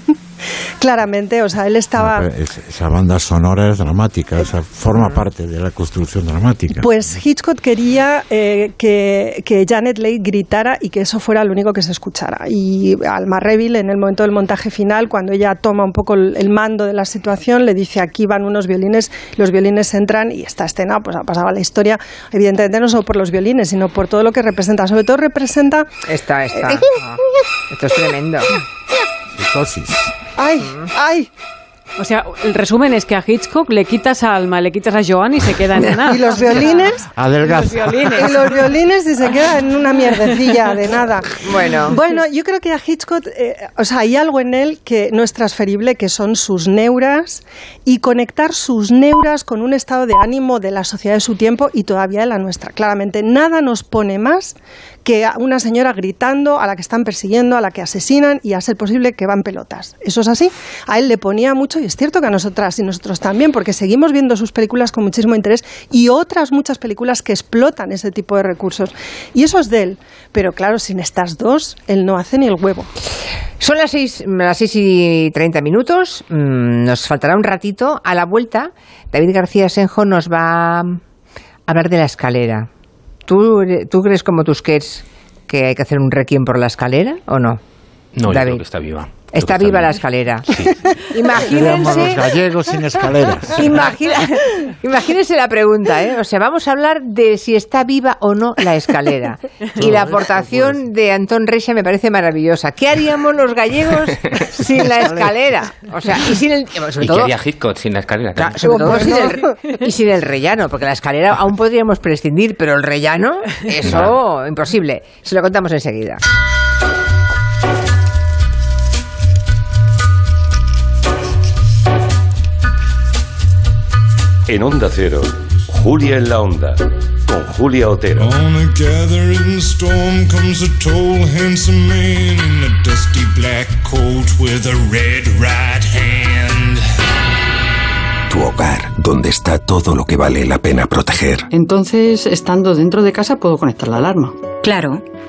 Claramente, o sea, él estaba...
esa banda sonora es dramática, o sea, forma parte de la construcción dramática.
Pues Hitchcock quería eh, que, que, Janet Leigh gritara y que eso fuera lo único que se escuchara. Y Alma Reville, en el momento del montaje final, cuando ella toma un poco el, mando de la situación, le dice, aquí van unos violines, los violines entran y esta escena pues ha pasado a la historia, evidentemente no solo por los violines, sino por todo lo que representa. Sobre todo representa...
Esta, esta. Ah, esto es tremendo.
Psicosis.
¡Ay! ¡Ay!
O sea, el resumen es que a Hitchcock le quitas a Alma, le quitas a Joan y se queda en nada.
¿Y los violines?
Adelgaza.
Y los violines. Y los violines y se queda en una mierdecilla de nada.
Bueno.
Bueno, yo creo que a Hitchcock, eh, o sea, hay algo en él que no es transferible, que son sus neuras y conectar sus neuras con un estado de ánimo de la sociedad de su tiempo y todavía de la nuestra. Claramente, nada nos pone más que una señora gritando a la que están persiguiendo, a la que asesinan y a ser posible que van pelotas. Eso es así. A él le ponía mucho y es cierto que a nosotras y nosotros también, porque seguimos viendo sus películas con muchísimo interés y otras muchas películas que explotan ese tipo de recursos. Y eso es de él. Pero claro, sin estas dos, él no hace ni el huevo.
Son las seis, las seis y treinta minutos. Mm, nos faltará un ratito. A la vuelta, David García Senjo nos va a hablar de la escalera. ¿Tú, ¿Tú crees como Tusquets que hay que hacer un requiem por la escalera o no?
No, yo creo que está viva.
Está viva la escalera. Sí.
Imagínense. los gallegos sin escaleras.
imagínense la pregunta, ¿eh? O sea, vamos a hablar de si está viva o no la escalera. Y la aportación de Antón Reixa me parece maravillosa. ¿Qué haríamos los gallegos sin la escalera? O sea, y sin el.
¿Y qué haría Hitchcock sin la escalera?
sobre todo sin el, y sin el rellano, porque la escalera aún podríamos prescindir, pero el rellano, eso, imposible. Se lo contamos enseguida.
En Onda Cero, Julia en la Onda, con Julia Otero.
On a gathering storm comes a tall, handsome man in a dusty black coat with a red right hand.
Tu hogar, donde está todo lo que vale la pena proteger.
Entonces, estando dentro de casa, puedo conectar la alarma.
Claro.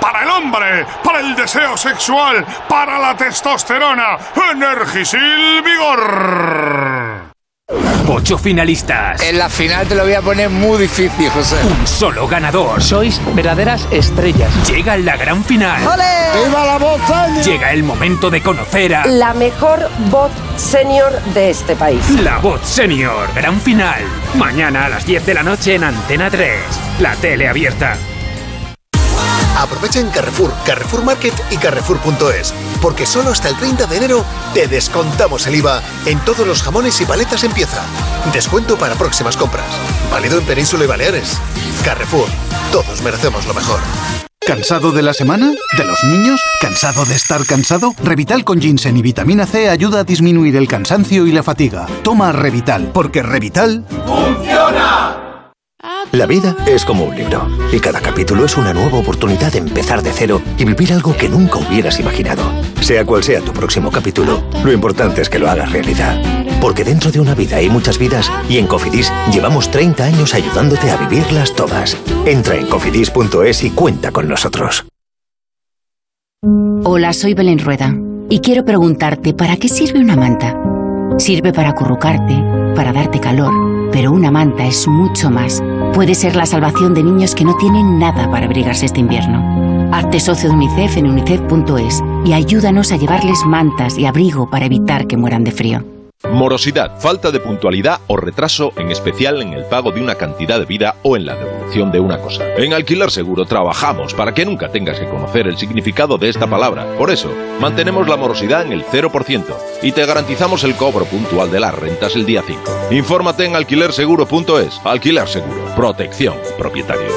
Para el hombre, para el deseo sexual, para la testosterona, Energisil Vigor.
Ocho finalistas.
En la final te lo voy a poner muy difícil, José.
Un solo ganador.
Sois verdaderas estrellas.
Llega la gran final.
¡Ole!
¡Viva la voz senior!
Llega el momento de conocer a...
La mejor voz senior de este país.
La voz senior. Gran final. Mañana a las 10 de la noche en Antena 3. La tele abierta.
Aprovecha en Carrefour, Carrefour Market y Carrefour.es, porque solo hasta el 30 de enero te descontamos el IVA en todos los jamones y paletas en pieza. Descuento para próximas compras. Válido en Península y Baleares. Carrefour, todos merecemos lo mejor.
¿Cansado de la semana? ¿De los niños? ¿Cansado de estar cansado? Revital con ginseng y vitamina C ayuda a disminuir el cansancio y la fatiga. Toma Revital, porque Revital...
¡Funciona! La vida es como un libro y cada capítulo es una nueva oportunidad de empezar de cero y vivir algo que nunca hubieras imaginado. Sea cual sea tu próximo capítulo, lo importante es que lo hagas realidad. Porque dentro de una vida hay muchas vidas y en Cofidis llevamos 30 años ayudándote a vivirlas todas. Entra en cofidis.es y cuenta con nosotros.
Hola, soy Belén Rueda y quiero preguntarte, ¿para qué sirve una manta? Sirve para acurrucarte, para darte calor, pero una manta es mucho más. Puede ser la salvación de niños que no tienen nada para abrigarse este invierno. Hazte socio de UNICEF en unicef.es y ayúdanos a llevarles mantas y abrigo para evitar que mueran de frío.
Morosidad, falta de puntualidad o retraso, en especial en el pago de una cantidad de vida o en la devolución de una cosa. En Alquiler Seguro trabajamos para que nunca tengas que conocer el significado de esta palabra. Por eso, mantenemos la morosidad en el 0% y te garantizamos el cobro puntual de las rentas el día 5. Infórmate en alquilerseguro.es. Alquiler Seguro, protección, propietarios.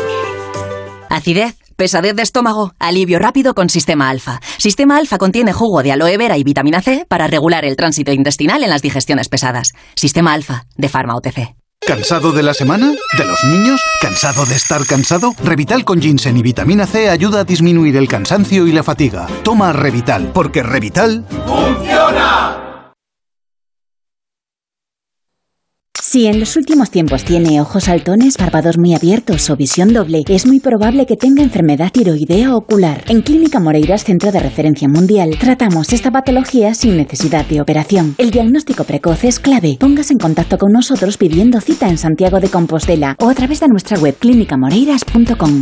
Acidez, pesadez de estómago, alivio rápido con Sistema Alfa. Sistema Alfa contiene jugo de aloe vera y vitamina C para regular el tránsito intestinal en las digestiones pesadas. Sistema Alfa, de Pharma OTC.
¿Cansado de la semana? ¿De los niños? ¿Cansado de estar cansado? Revital con ginseng y vitamina C ayuda a disminuir el cansancio y la fatiga. Toma Revital, porque Revital...
¡Funciona!
Si en los últimos tiempos tiene ojos saltones, párpados muy abiertos o visión doble, es muy probable que tenga enfermedad tiroidea ocular. En Clínica Moreiras, centro de referencia mundial, tratamos esta patología sin necesidad de operación. El diagnóstico precoz es clave. Póngase en contacto con nosotros pidiendo cita en Santiago de Compostela o a través de nuestra web clínicamoreiras.com.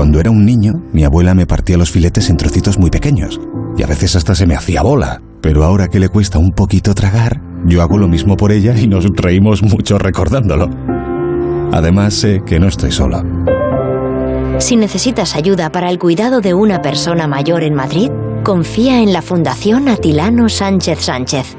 Cuando era un niño, mi abuela me partía los filetes en trocitos muy pequeños y a veces hasta se me hacía bola. Pero ahora que le cuesta un poquito tragar, yo hago lo mismo por ella y nos reímos mucho recordándolo. Además sé que no estoy sola.
Si necesitas ayuda para el cuidado de una persona mayor en Madrid, confía en la Fundación Atilano Sánchez Sánchez.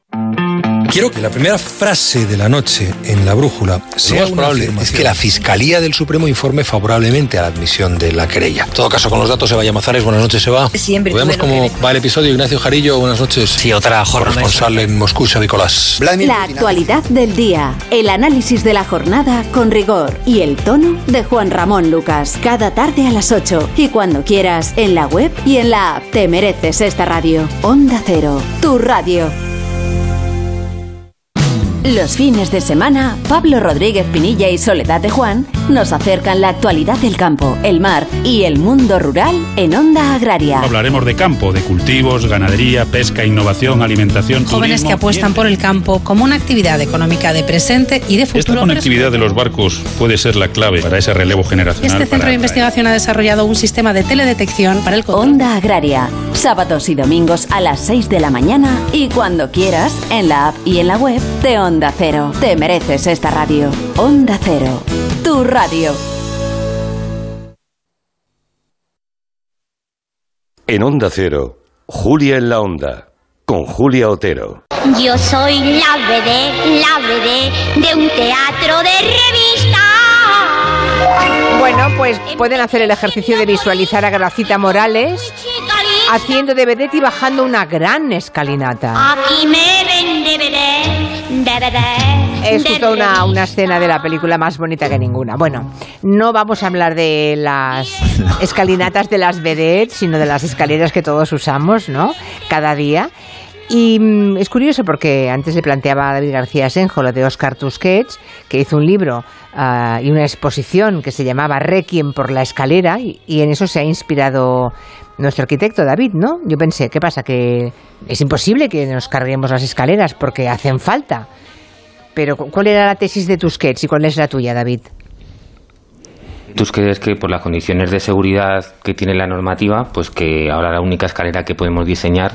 Quiero que la primera frase de la noche en la brújula sea una probable es que la Fiscalía del Supremo informe favorablemente a la admisión de la querella. En todo caso, con los datos se vaya Mazares. Buenas noches, se va.
Siempre.
Veamos cómo va el episodio. Ignacio Jarillo, buenas noches.
Sí, otra jornada.
Responsable en Moscú, Nicolás.
La actualidad del día. El análisis de la jornada con rigor y el tono de Juan Ramón Lucas. Cada tarde a las 8 y cuando quieras en la web y en la app. Te mereces esta radio. Onda Cero, tu radio. Los fines de semana, Pablo Rodríguez Pinilla y Soledad de Juan nos acercan la actualidad del campo, el mar y el mundo rural en Onda Agraria.
Hablaremos de campo, de cultivos, ganadería, pesca, innovación, alimentación.
Jóvenes que apuestan por el campo como una actividad económica de presente y de futuro.
Esta conectividad de los barcos puede ser la clave para ese relevo generacional.
Este centro de investigación ha desarrollado un sistema de teledetección para el control.
Onda Agraria, sábados y domingos a las 6 de la mañana y cuando quieras en la app y en la web de Onda Onda Cero. Te mereces esta radio. Onda Cero. Tu radio.
En Onda Cero, Julia en la Onda, con Julia Otero.
Yo soy la vedette, la vedette de un teatro de revista.
Bueno, pues pueden hacer el ejercicio de visualizar a Gracita Morales haciendo de vedette y bajando una gran escalinata.
Aquí me ven de vedette, de vedette.
Es justo una, una escena de la película más bonita que ninguna. Bueno, no vamos a hablar de las escalinatas de las vedettes, sino de las escaleras que todos usamos, ¿no? Cada día. Y mm, es curioso porque antes le planteaba a David García Senjo lo de Oscar Tusquets, que hizo un libro ah, y una exposición que se llamaba Requiem por la escalera, y, y en eso se ha inspirado nuestro arquitecto David, ¿no? Yo pensé, ¿qué pasa? Que es imposible que nos carguemos las escaleras porque hacen falta. Pero ¿cuál era la tesis de Tusquets y cuál es la tuya, David?
¿Tú crees que por las condiciones de seguridad que tiene la normativa, pues que ahora la única escalera que podemos diseñar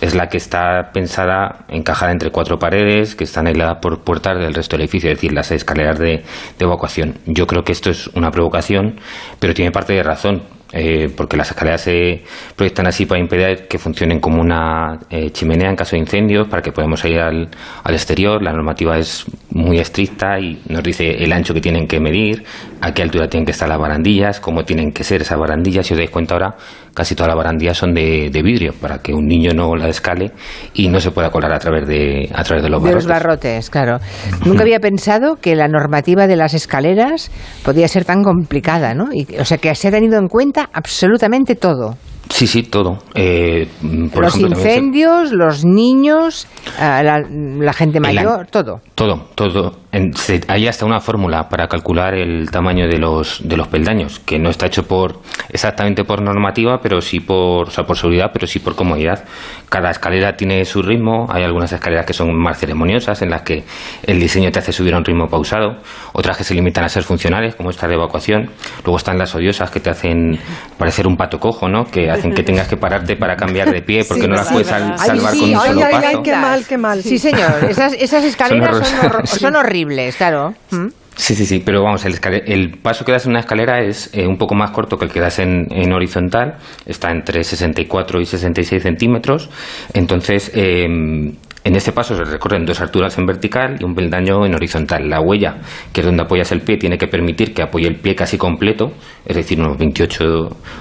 es la que está pensada, encajada entre cuatro paredes, que están aisladas por puertas del resto del edificio, es decir, las escaleras de evacuación? Yo creo que esto es una provocación, pero tiene parte de razón. Eh, porque las escaleras se proyectan así para impedir que funcionen como una eh, chimenea en caso de incendios, para que podamos ir al, al, exterior. La normativa es muy estricta y nos dice el ancho que tienen que medir, a qué altura tienen que estar las barandillas, cómo tienen que ser esas barandillas. Si os dais cuenta ahora, casi todas las barandillas son de, de vidrio, para que un niño no la escale y no se pueda colar a través de, a través de los
de
barrotes.
los barrotes, claro. Nunca había pensado que la normativa de las escaleras podía ser tan complicada, ¿no? Y, o sea, que se ha tenido en cuenta absolutamente todo.
Sí, sí, todo. Eh, por
los
ejemplo, también se-
incendios, los niños, ah, la, la gente mayor, todo.
Todo, todo. En- se- hay hasta una fórmula para calcular el tamaño de los, de los peldaños, que no está hecho por exactamente por normativa, pero sí por, o sea, por seguridad, pero sí por comodidad. Cada escalera tiene su ritmo. Hay algunas escaleras que son más ceremoniosas, en las que el diseño te hace subir a un ritmo pausado. Otras que se limitan a ser funcionales, como esta de evacuación. Luego están las odiosas que te hacen parecer un pato cojo, ¿no? Que hacen que tengas que pararte para cambiar de pie, porque
Sí,
no las
sí.
puedes sal-
Ay,
salvar
sí,
con un
ay,
solo
ay,
paso.
ay, qué mal, qué mal.
Sí, señor. Esas, esas escaleras
Son
son,
horror-
horro- son horribles, claro. ¿Mm?
Sí, sí, sí, pero vamos, el, el paso que das en una escalera es eh, un poco más corto que el que das en, en horizontal, está entre 64 y 66 centímetros, entonces eh, en este paso se recorren dos alturas en vertical y un peldaño en horizontal. La huella, que es donde apoyas el pie, tiene que permitir que apoye el pie casi completo, es decir, unos 28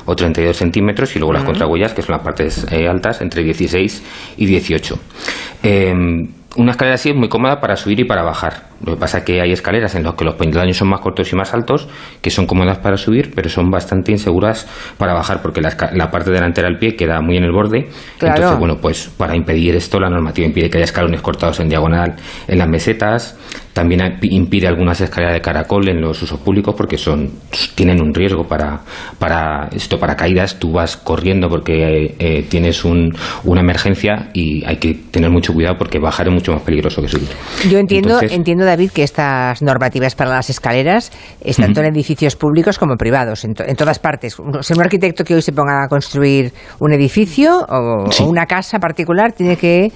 o 32 centímetros, y luego las
Ujú.
contrahuellas, que son las partes eh, altas, entre 16 y 18. Eh, una escalera así es muy cómoda para subir y para bajar. Lo que pasa es que hay escaleras en las que los peldaños son más cortos y más altos, que son cómodas para subir, pero son bastante inseguras para bajar, porque la, la parte delantera del pie queda muy en el borde.
Claro.
Entonces, bueno, pues para impedir esto, la normativa impide que haya escalones cortados en diagonal en las mesetas. También impide algunas escaleras de caracol en los usos públicos porque son tienen un riesgo para, para esto para caídas. Tú vas corriendo porque eh, eh, tienes un, una emergencia y hay que tener mucho cuidado porque bajar es mucho más peligroso que subir.
Yo entiendo,
Entonces-
entiendo, David, que estas normativas para las escaleras es tanto en edificios públicos como privados, en, to- en todas partes. Un, o sea, un arquitecto que hoy se ponga a construir un edificio o, o una casa particular tiene que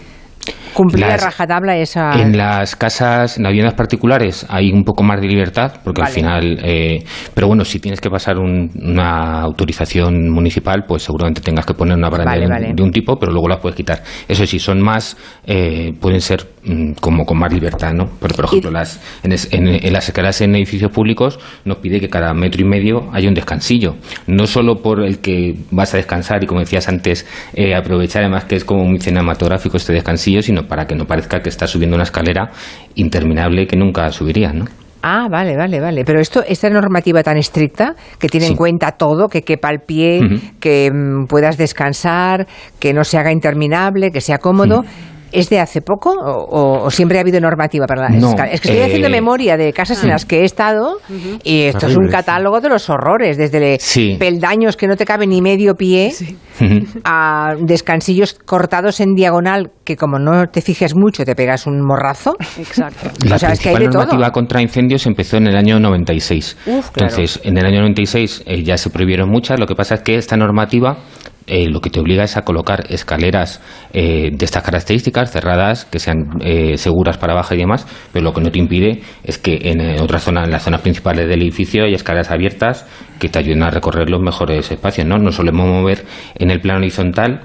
Cumplir a rajatabla esa.
En las casas, en las viviendas particulares, hay un poco más de libertad, porque al final. Eh, pero bueno, si tienes que pasar una autorización municipal, pues seguramente tengas que poner una barandilla de, un tipo, pero luego la puedes quitar. Eso sí, son más. Eh, pueden ser mm, como con más libertad, ¿no? Por, por ejemplo, las, en, las escalas en edificios públicos nos pide que cada metro y medio haya un descansillo. No solo por el que vas a descansar y, como decías antes, eh, aprovechar además que es como muy cinematográfico este descansillo, sino para que no parezca que está subiendo una escalera interminable que nunca subiría, ¿no?
Ah, vale, vale, vale. Pero esto, esta normativa tan estricta, que tiene en cuenta todo, que quepa el pie, que mm, puedas descansar, que no se haga interminable, que sea cómodo, ¿Es de hace poco o, siempre ha habido normativa para la Es que estoy haciendo eh, memoria de casas en las que he estado y esto es un catálogo de los horrores, desde peldaños que no te cabe ni medio pie a descansillos cortados en diagonal que como no te fijes mucho te pegas un morrazo.
Exacto. La principal normativa contra incendios empezó en el año 96. Entonces, en el año 96 eh, ya se prohibieron muchas. Lo que pasa es que esta normativa eh, lo que te obliga es a colocar escaleras eh, de estas características cerradas, que sean eh, seguras para bajar y demás, pero lo que no te impide es que en otras zonas, en las zonas principales del edificio, hay escaleras abiertas que te ayuden a recorrer los mejores espacios, ¿no? Nos solemos mover en el plano horizontal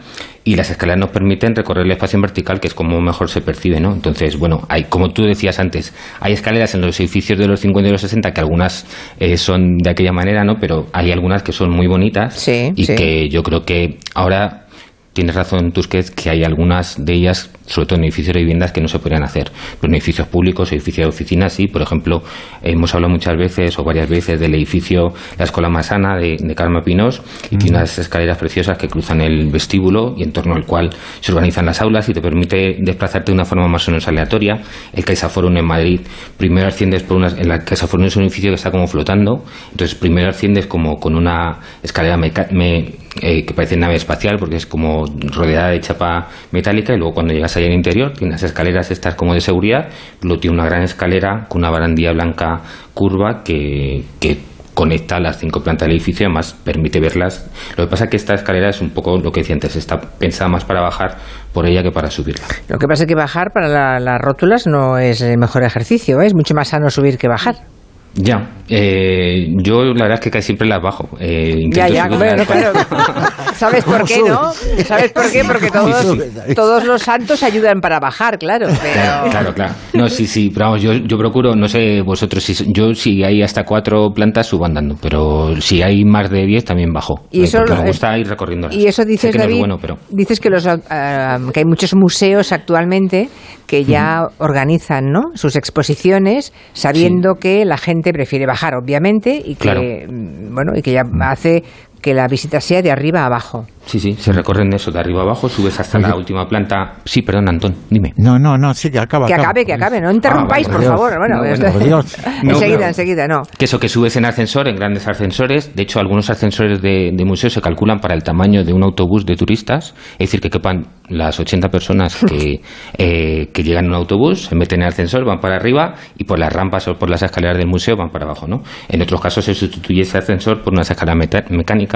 y las escaleras nos permiten recorrer el espacio en vertical, que es como mejor se percibe, ¿no? Entonces, bueno, hay, como tú decías antes, hay escaleras en los edificios de los 50 y los 60 que algunas eh, son de aquella manera, ¿no? Pero hay algunas que son muy bonitas y que yo creo que ahora tienes razón, Tusquets, que hay algunas de ellas, sobre todo en edificios de viviendas, que no se podrían hacer. Pero en edificios públicos, edificios de oficinas, sí. Por ejemplo, hemos hablado muchas veces o varias veces del edificio La Escuela Masana de, de Carmen Pinos y tiene unas escaleras preciosas que cruzan el vestíbulo y en torno al cual se organizan las aulas y te permite desplazarte de una forma más o menos aleatoria. El CaixaForum en Madrid, primero asciendes por una... En la CaixaForum es un edificio que está como flotando, entonces primero asciendes como con una escalera mecánica eh, que parece nave espacial porque es como rodeada de chapa metálica y luego cuando llegas allá al interior tiene las escaleras estas como de seguridad, luego tiene una gran escalera con una barandilla blanca curva que, que conecta las cinco plantas del edificio además permite verlas. Lo que pasa es que esta escalera es un poco lo que decía antes, está pensada más para bajar por ella que para subirla.
Lo que pasa es que bajar para las rótulas no es el mejor ejercicio, ¿eh? es mucho más sano subir que bajar.
Ya, eh, yo la verdad es que casi siempre las bajo. Eh,
ya, ya, bueno, claro. ¿Sabes por qué, no? ¿Sabes por qué? Porque todos, todos los santos ayudan para bajar, claro.
Claro, claro, No, sí, sí, pero vamos, yo, yo procuro, no sé vosotros, si, yo si hay hasta cuatro plantas subo andando, pero si hay más de diez también bajo. Y eso me gusta ir recorriendo.
Y eso dices, David, dices que, los, ah, que hay muchos museos actualmente que ya organizan ¿no? sus exposiciones sabiendo que la gente prefiere bajar, obviamente, y que, mm, bueno, y que ya hace que la visita sea de arriba a abajo.
Sí, sí, se recorren eso de arriba a abajo, subes hasta la última planta. Sí, perdón, Antón, dime.
No, no, no, sí, que acaba.
Que acabe, que acabe, no interrumpáis, ah, por favor. Bueno, enseguida, enseguida, no.
Que eso que subes en ascensor, en grandes ascensores. De hecho, algunos ascensores de, de museos se calculan para el tamaño de un autobús de turistas. Es decir, que quepan las 80 personas que, eh, que llegan en un autobús, se meten en el ascensor, van para arriba y por las rampas o por las escaleras del museo van para abajo, ¿no? En otros casos se sustituye ese ascensor por unas escaleras mecánicas,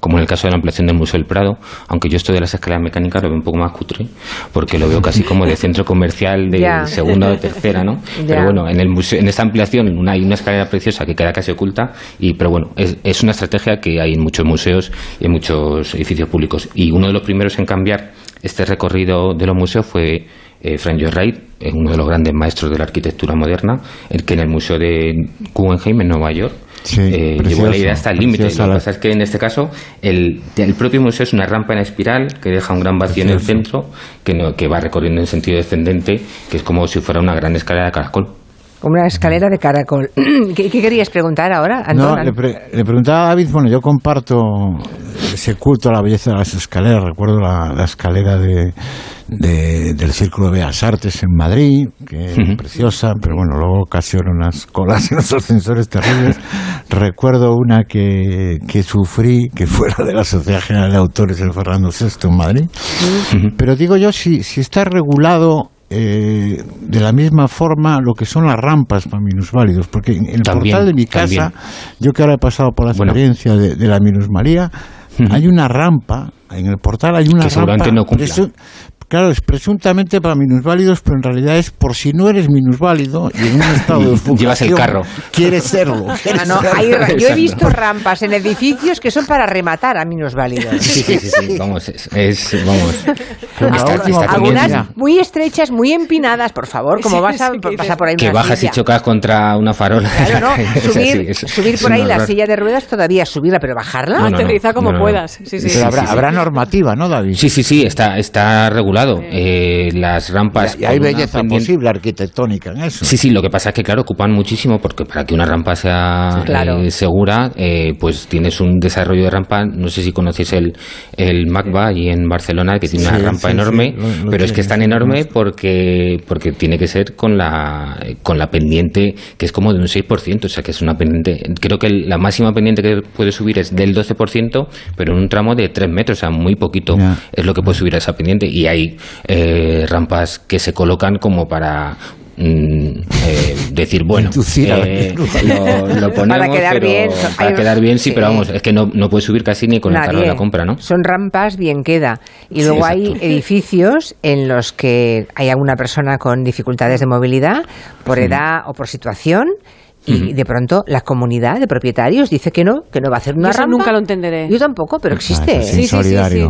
como en el caso de la ampliación del Museo Prado, aunque yo esto de las escaleras mecánicas lo veo un poco más cutre, porque lo veo casi como de centro comercial de segunda o tercera, ¿no? Pero bueno, en, el museo, en esta ampliación hay una escalera preciosa que queda casi oculta, y, pero bueno, es, es una estrategia que hay en muchos museos y en muchos edificios públicos. Y uno de los primeros en cambiar este recorrido de los museos fue eh, Frank Lloyd Wright, uno de los grandes maestros de la arquitectura moderna, el que en el Museo de Guggenheim en Nueva York eh, llevó la idea hasta el límite. Lo que pasa es que en este caso el, el, propio museo es una rampa en espiral que deja un gran vacío en el centro que, no, que va recorriendo en sentido descendente, que es como si fuera una gran escalera de caracol.
Como una escalera de caracol. ¿Qué, querías preguntar ahora,
No, le, preguntaba a David, bueno, yo comparto ese culto a la belleza de las escaleras. Recuerdo la, escalera de, del Círculo de Bellas Artes en Madrid, que es preciosa, pero bueno, luego ocasiona unas colas en los ascensores terribles. Recuerdo una que, que sufrí, que fue la de la Sociedad General de Autores del Fernando VI en Madrid. Pero digo yo, si, si está regulado eh, de la misma forma lo que son las rampas para minusválidos, porque en el portal de mi casa, yo que ahora he pasado por la experiencia de, la minusvalía, hay una rampa, en el portal hay una rampa claro, es presuntamente para minusválidos, pero en realidad es por si no eres minusválido y en un estado de
Llevas el carro.
Quieres serlo.
Ah, yo he visto rampas en edificios que son para rematar a minusválidos.
Sí, sí, sí, vamos, es, vamos.
algunas muy estrechas, muy empinadas, por favor, como vas a pasar por ahí
Que bajas y chocas contra una farola.
Claro, no, subir, subir por ahí la silla de ruedas todavía subirla, pero bajarla.
No, Aterriza como puedas. Sí, sí,
pero habrá, normativa, ¿no, David?
Sí, sí, sí, está, está regulado. Eh, las rampas.
Y, hay belleza posible arquitectónica en eso.
Sí, sí, lo que pasa es que, claro, ocupan muchísimo porque para que una rampa sea eh, segura, eh, pues tienes un desarrollo de rampa. No sé si conocéis el, el MACBA y en Barcelona, que tiene una rampa enorme, pero es que es tan enorme porque, porque tiene que ser con la, con la pendiente, que es como de un 6%, o sea que es una pendiente. Creo que la máxima pendiente que puede subir es del 12%, pero en un tramo de 3 metros, o sea, muy poquito es lo que puede subir a esa pendiente. Y hay eh, rampas que se colocan como para Mm, eh, decir, bueno, eh, lo, ponemos para quedar bien, para quedar bien sí, pero vamos, es que no, no puedes subir casi ni con el carro de la compra, ¿no?
Son rampas, bien queda. Y luego hay edificios en los que hay alguna persona con dificultades de movilidad, por edad o por situación, y de pronto la comunidad de propietarios dice que no, que no va a hacer una
Eso nunca lo entenderé.
Yo tampoco, pero existe.
es insolidario.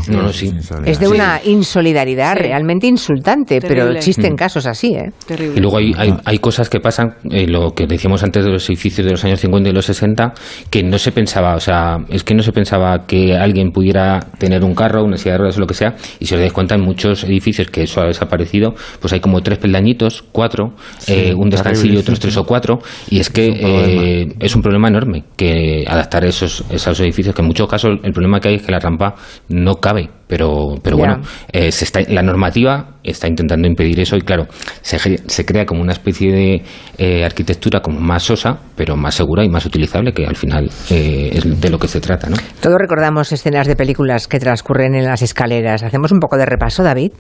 Es de una insolidaridad realmente insultante, pero existen casos así. ¿eh?
Y luego hay, hay, cosas que pasan, eh, lo que decíamos antes de los edificios de los años 50 y los 60, que no se pensaba, o sea, es que no se pensaba que alguien pudiera tener un carro, una silla de ruedas o lo que sea, y si os dais cuenta en muchos edificios que eso ha desaparecido, pues hay como tres peldañitos, cuatro, eh, un descansillo, otros tres o cuatro, y es que eh, es un problema enorme que adaptar esos, esos edificios, que en muchos casos el problema que hay es que la rampa no cabe, pero, pero bueno, eh, se está, la normativa está intentando impedir eso y claro, se, se crea como una especie de eh, arquitectura como más sosa, pero más segura y más utilizable, que al final es de lo que se trata. ¿no?
Todos recordamos escenas de películas que transcurren en las escaleras. ¿Hacemos un poco de repaso, David?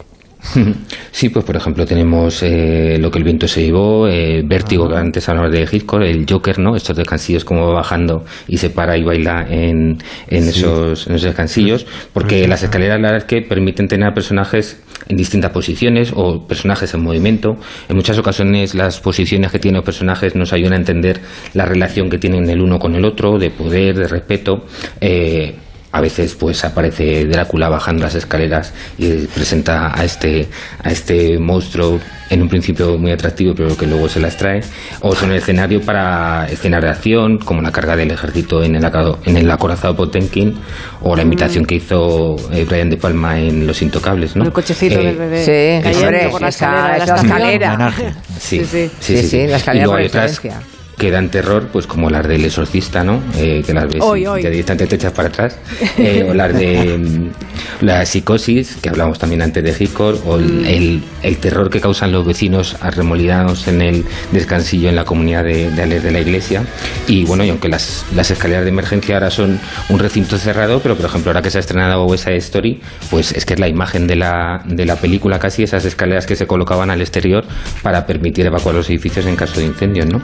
Sí, pues por ejemplo tenemos eh, lo que el viento se llevó, eh, Vértigo, que antes hablamos de Hitchcock, el Joker, ¿no? Estos descansillos como va bajando y se para y baila en, en, esos, en esos descansillos, porque las escaleras la verdad es que permiten tener personajes en distintas posiciones o personajes en movimiento. En muchas ocasiones las posiciones que tienen los personajes nos ayudan a entender la relación que tienen el uno con el otro, de poder, de respeto. Eh, a veces pues aparece Drácula bajando las escaleras y presenta a este a este monstruo en un principio muy atractivo pero que luego se las trae. O son el escenario para escenas de acción como la carga del ejército en el, en el acorazado Potemkin o la invitación que hizo eh, Brian De Palma en Los Intocables ¿no?
el cochecito del bebé.
Sí, hombre, por la escalera, esa, la escalera.
Sí, sí, sí, sí,
la escalera por
que dan terror, pues como las del exorcista, ¿no? Eh, que las ves hoy, y, te te echas para atrás. Eh, o las de mm, la psicosis, que hablamos también antes de Hitchcock, o mm. el, el, terror que causan los vecinos arremolidados en el descansillo en la comunidad de, de, de la iglesia. Y bueno, y aunque las, las escaleras de emergencia ahora son un recinto cerrado, pero por ejemplo ahora que se ha estrenado West Story, pues es que es la imagen de la, de la película casi, esas escaleras que se colocaban al exterior para permitir evacuar los edificios en caso de incendios, ¿no?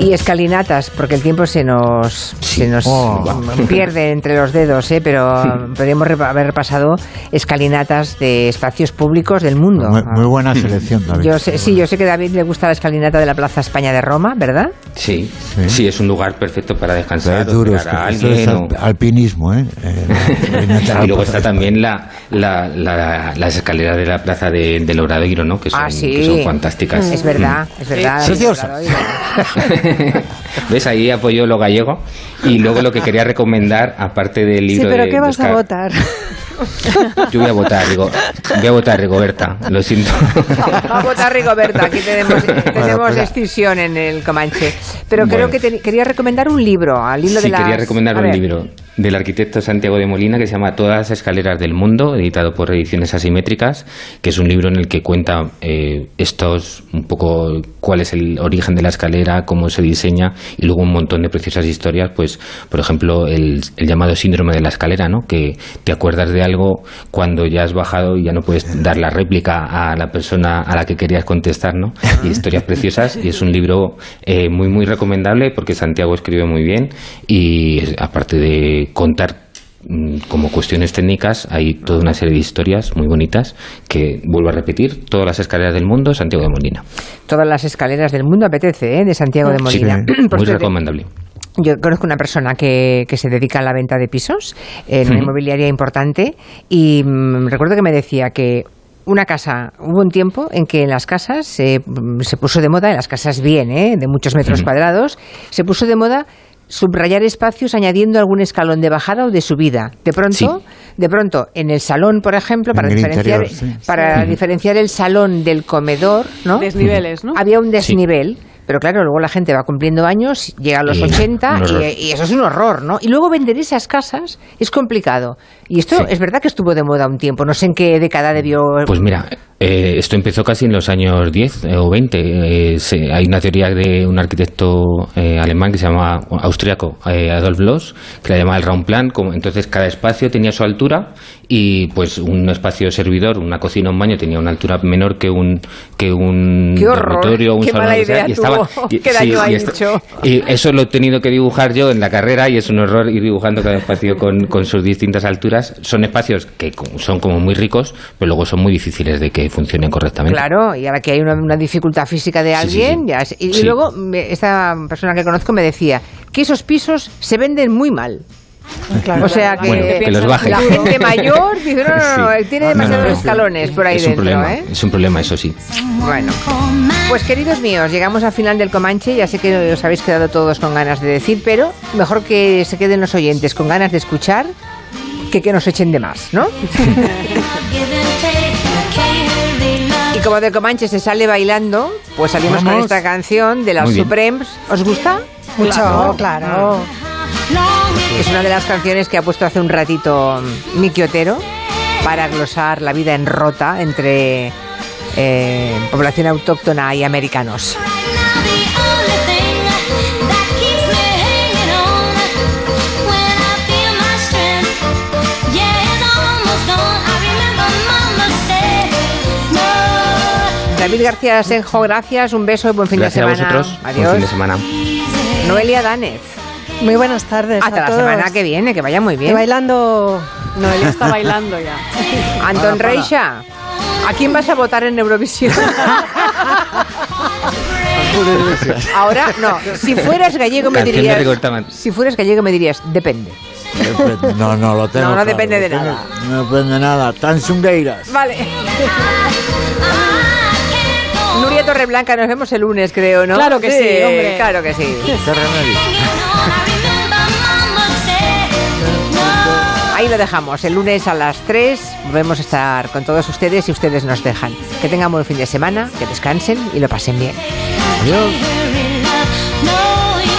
Y escalinatas, porque el tiempo se nos, se nos oh. pierde entre los dedos, ¿eh? pero podríamos haber repasado escalinatas de espacios públicos del mundo.
Muy, buena selección, David.
Yo sí, yo sé que a David le gusta la escalinata de la Plaza España de Roma, ¿verdad?
Sí, sí, es un lugar perfecto para descansar.
duro, es alpinismo, ¿eh?
eh y luego está también la, la, la, las escaleras de la Plaza de, del Obradoiro, ¿no? Que son,
ah,
que son fantásticas.
Es verdad, es verdad.
¿Ves? Ahí apoyo lo gallego. Y luego lo que quería recomendar, aparte del libro.
Sí, pero ¿qué vas a votar?
Yo voy a votar, digo, voy a votar Rigoberta, lo siento.
Va a votar Rigoberta, aquí tenemos, tenemos extinción en el Comanche. Pero creo que quería recomendar un libro, al hilo
sí,
de
quería recomendar un libro del arquitecto Santiago de Molina que se llama Todas las escaleras del mundo, editado por Ediciones Asimétricas, que es un libro en el que cuenta eh, estos, un poco cuál es el origen de la escalera, cómo se diseña y luego un montón de preciosas historias, pues por ejemplo el, llamado síndrome de la escalera, ¿no? que te acuerdas de algo cuando ya has bajado y ya no puedes dar la réplica a la persona a la que querías contestar, ¿no? Y historias preciosas y es un libro eh, muy muy recomendable porque Santiago escribe muy bien y aparte de contar mm, como cuestiones técnicas, hay toda una serie de historias muy bonitas que, vuelvo a repetir, todas las escaleras del mundo, Santiago de Molina.
Todas las escaleras del mundo apetece, ¿eh? de Santiago de Molina.
Sí, muy recomendable.
Yo conozco una persona que, que, se dedica a la venta de pisos en una inmobiliaria importante y mm, recuerdo que me decía que una casa, hubo un tiempo en que en las casas se, se puso de moda, en las casas bien, ¿eh? de muchos metros cuadrados, se puso de moda subrayar espacios añadiendo algún escalón de bajada o de subida. De pronto, de pronto en el salón, por ejemplo, para diferenciar para diferenciar el salón del comedor, ¿no?
Desniveles, ¿no?
Había un desnivel. Pero claro, luego la gente va cumpliendo años, llega a los 80 y, y, eso es un horror, ¿no? Y luego vender esas casas es complicado. Y esto es verdad que estuvo de moda un tiempo, no sé en qué década debió...
Pues mira, eh, esto empezó casi en los años 10 eh, o 20. Eh, se, hay una teoría de un arquitecto alemán que se llama austriaco, Adolf Loss, que la llama el Raumplan. Como, entonces cada espacio tenía su altura y pues un espacio servidor, una cocina, un baño tenía una altura menor que un que un dormitorio, un
Qué
salón.
Mala idea
y
estaba, y, Qué daño sí, y,
esto, y, eso lo he tenido que dibujar yo en la carrera y es un horror ir dibujando cada espacio con, con sus distintas alturas. Son espacios que son como muy ricos, pero luego son muy difíciles de que funcionen correctamente.
Claro, y ahora que hay una, una dificultad física de alguien, sí, sí, sí. Ya, y, y luego me, esta persona que conozco me decía que esos pisos se venden muy mal. Claro, o sea que,
bueno, que los bajen.
la gente mayor dice, no, no, no, tiene demasiados no, no, escalones por ahí
es
dentro.
Un problema,
¿eh?
Es un problema, eso sí.
Bueno, pues queridos míos, llegamos al final del Comanche. Ya sé que os habéis quedado todos con ganas de decir, pero mejor que se queden los oyentes con ganas de escuchar que que nos echen de más, ¿no? y como de Comanche se sale bailando, pues salimos Vamos. con esta canción de las Supremes. ¿Os gusta?
Mucho, claro. claro.
Es una de las canciones que ha puesto hace un ratito Miki Otero para glosar la vida en rota entre eh, población autóctona y americanos. David García Senjo, gracias, un beso y buen fin
gracias
de semana.
a vosotros.
Adiós.
Buen fin de semana.
Noelia Danez.
Muy buenas tardes.
Hasta
a
la
todos.
semana que viene, que vaya muy bien.
Que bailando.
Noelia está bailando ya.
Anton para, Reixa, ¿a quién vas a votar en Eurovisión? Ahora, no. Si fueras gallego me dirías. Si fueras gallego me dirías, depende.
Depende. No, no, lo tengo.
No, no
claro.
depende de
depende,
nada.
No depende de nada. Tan.
Vale. Nuria Torreblanca, nos vemos el lunes, creo, ¿no?
Claro que sí, sí hombre.
Claro que sí. Ahí lo dejamos. El lunes a las 3 volvemos a estar con todos ustedes y ustedes nos dejan. Que tengan buen fin de semana, que descansen y lo pasen bien.
Adiós.